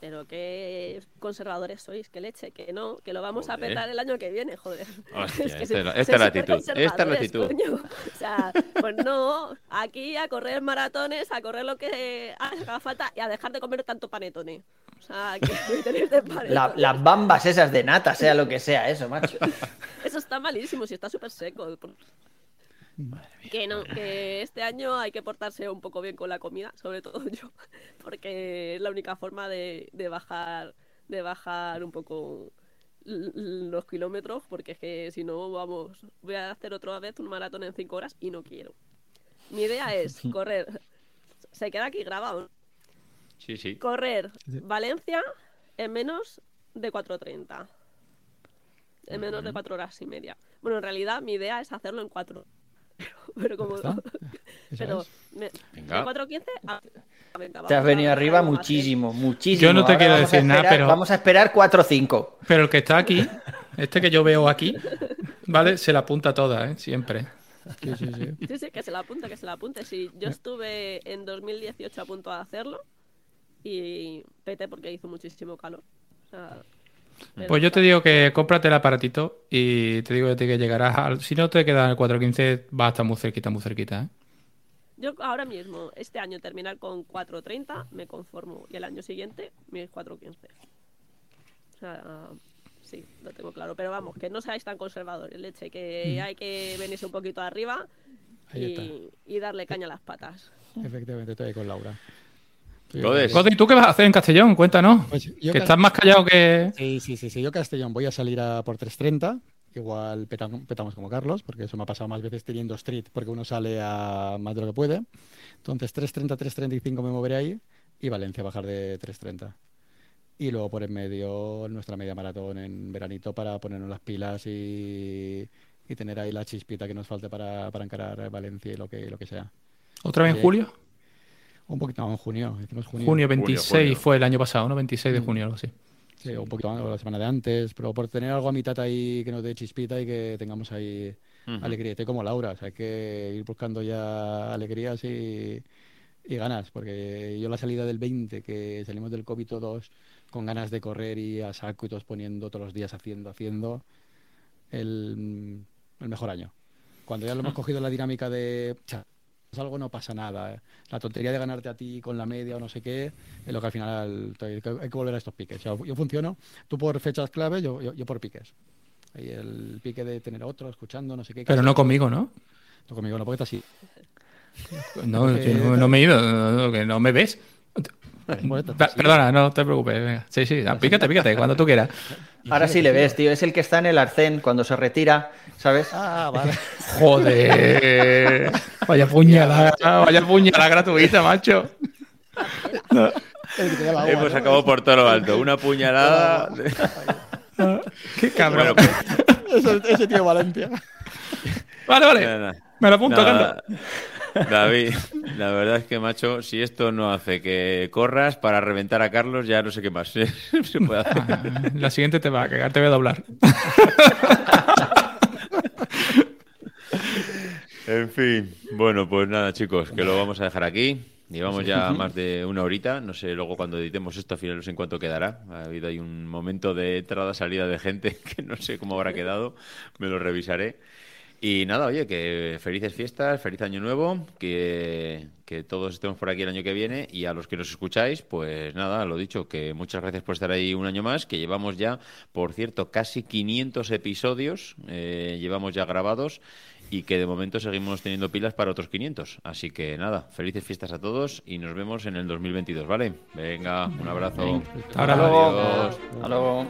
Pero qué conservadores sois, que leche, que no, que lo vamos Joder. a petar el año que viene, joder. Hostia, esta soy- es la- esta soy es la actitud, esta es la actitud. coño. O sea, pues no, aquí a correr maratones, a correr lo que haga falta y a dejar de comer tanto panetone. O sea, que tenéis de panetone. La- las bambas esas de nata, sea lo que sea, eso, macho. Eso está malísimo, si está súper seco. Que no, que este año hay que portarse un poco bien con la comida, sobre todo yo, porque es la única forma de, de bajar, de bajar un poco los kilómetros, porque es que si no, vamos, voy a hacer otra vez un maratón en 5 horas y no quiero. Mi idea es correr, se queda aquí grabado. Sí, sí. correr Valencia en menos de 4.30. En menos de 4 horas y media. Bueno, en realidad mi idea es hacerlo en 4. Pero, pero como. Pero. Me, Venga. de 4.15 a- venga, Te has venido arriba muchísimo, muchísimo. Yo no te Ahora quiero vamos a decir nada, esperar- pero- Vamos a esperar 4 o 5. Pero el que está aquí, este que yo veo aquí, ¿vale? Se la apunta toda, ¿eh? Siempre. Sí, sí, sí. Sí, sí, que se la apunte, que se la apunte. Sí, yo estuve en 2018 a punto de hacerlo y pete porque hizo muchísimo calor. O sea, pero Pues yo te digo que cómprate el aparatito y te digo que llegarás al... Si no te queda en el 415, vas a estar muy cerquita, muy cerquita, ¿eh? Yo ahora mismo, este año terminar con 4.30, me conformo. Y el año siguiente, mis 4.15. O sea, sí, lo tengo claro. Pero vamos, que no seáis tan conservadores, leche, que hay que venirse un poquito arriba y, y darle caña a las patas. Efectivamente, estoy ahí con Laura. Ahí. Goti, ¿tú qué vas a hacer en Castellón? Cuéntanos. Pues yo que estás más callado que... Sí, sí, sí, sí. Yo Castellón voy a salir a por 3.30. Igual petam- petamos como Carlos, porque eso me ha pasado más veces teniendo street, porque uno sale a más de lo que puede. Entonces 3.30, 3.35 me moveré ahí y Valencia bajar de 3.30. Y luego por en medio nuestra media maratón en veranito para ponernos las pilas y, y tener ahí la chispita que nos falte para, para encarar Valencia y lo que, lo que sea. ¿Otra vez en Bien. julio? Un poquito no, en junio, hicimos junio. Junio 26 junio. fue el año pasado, ¿no? 26 de Mm. junio, algo así. Sí, un poquito más, o la semana de antes, pero por tener algo a mitad ahí que nos dé chispita y que tengamos ahí alegría. Estoy como Laura, o sea, hay que ir buscando ya alegrías y, y ganas, porque yo la salida del 20, que salimos del COVID todos con ganas de correr y a saco y todos poniendo todos los días haciendo, haciendo, el, el mejor año. Cuando ya lo hemos cogido la dinámica de, "Cha, es algo no pasa nada, eh". la tontería de ganarte a ti con la media o no sé qué, es lo que al final hay que volver a estos piques. Yo funciono, tú por fechas clave, yo, yo, yo por piques. Ahí el pique de tener otro escuchando, no sé qué. Pero no conmigo, ¿no? Tú conmigo no, porque estás así. No, no, me he ido, que no me ves. Perdona, no te preocupes. Sí, sí, pícate, pícate, cuando tú quieras. Ahora sí le ves, tío. Es el que está en el arcén cuando se retira, ¿sabes? Ah, vale. Joder. Vaya puñalada, vaya puñalada gratuita, macho. Hemos acabado por todo lo alto. Una puñalada. Qué cabrón. Ese, ese, tío Valencia. Vale, vale. Me lo apunto. David, la verdad es que, macho, si esto no hace que corras para reventar a Carlos, ya no sé qué más se puede hacer. Ah, la siguiente te va a cagar, te voy a doblar. en fin, bueno, pues nada, chicos, que lo vamos a dejar aquí. Llevamos ya más de una horita, no sé luego cuando editemos esto, al final no sé en cuánto quedará. Ha habido ahí un momento de entrada-salida de gente que no sé cómo habrá quedado, me lo revisaré. Y nada, oye, que felices fiestas, feliz año nuevo, que, que, todos estemos por aquí el año que viene y a los que nos escucháis, pues nada, lo dicho, que muchas gracias por estar ahí un año más, que llevamos ya, por cierto, casi 500 episodios, eh, llevamos ya grabados y que de momento seguimos teniendo pilas para otros 500. Así que nada, felices fiestas a todos y nos vemos en el 2022, ¿vale? Venga, un abrazo. Hasta luego. Hasta luego.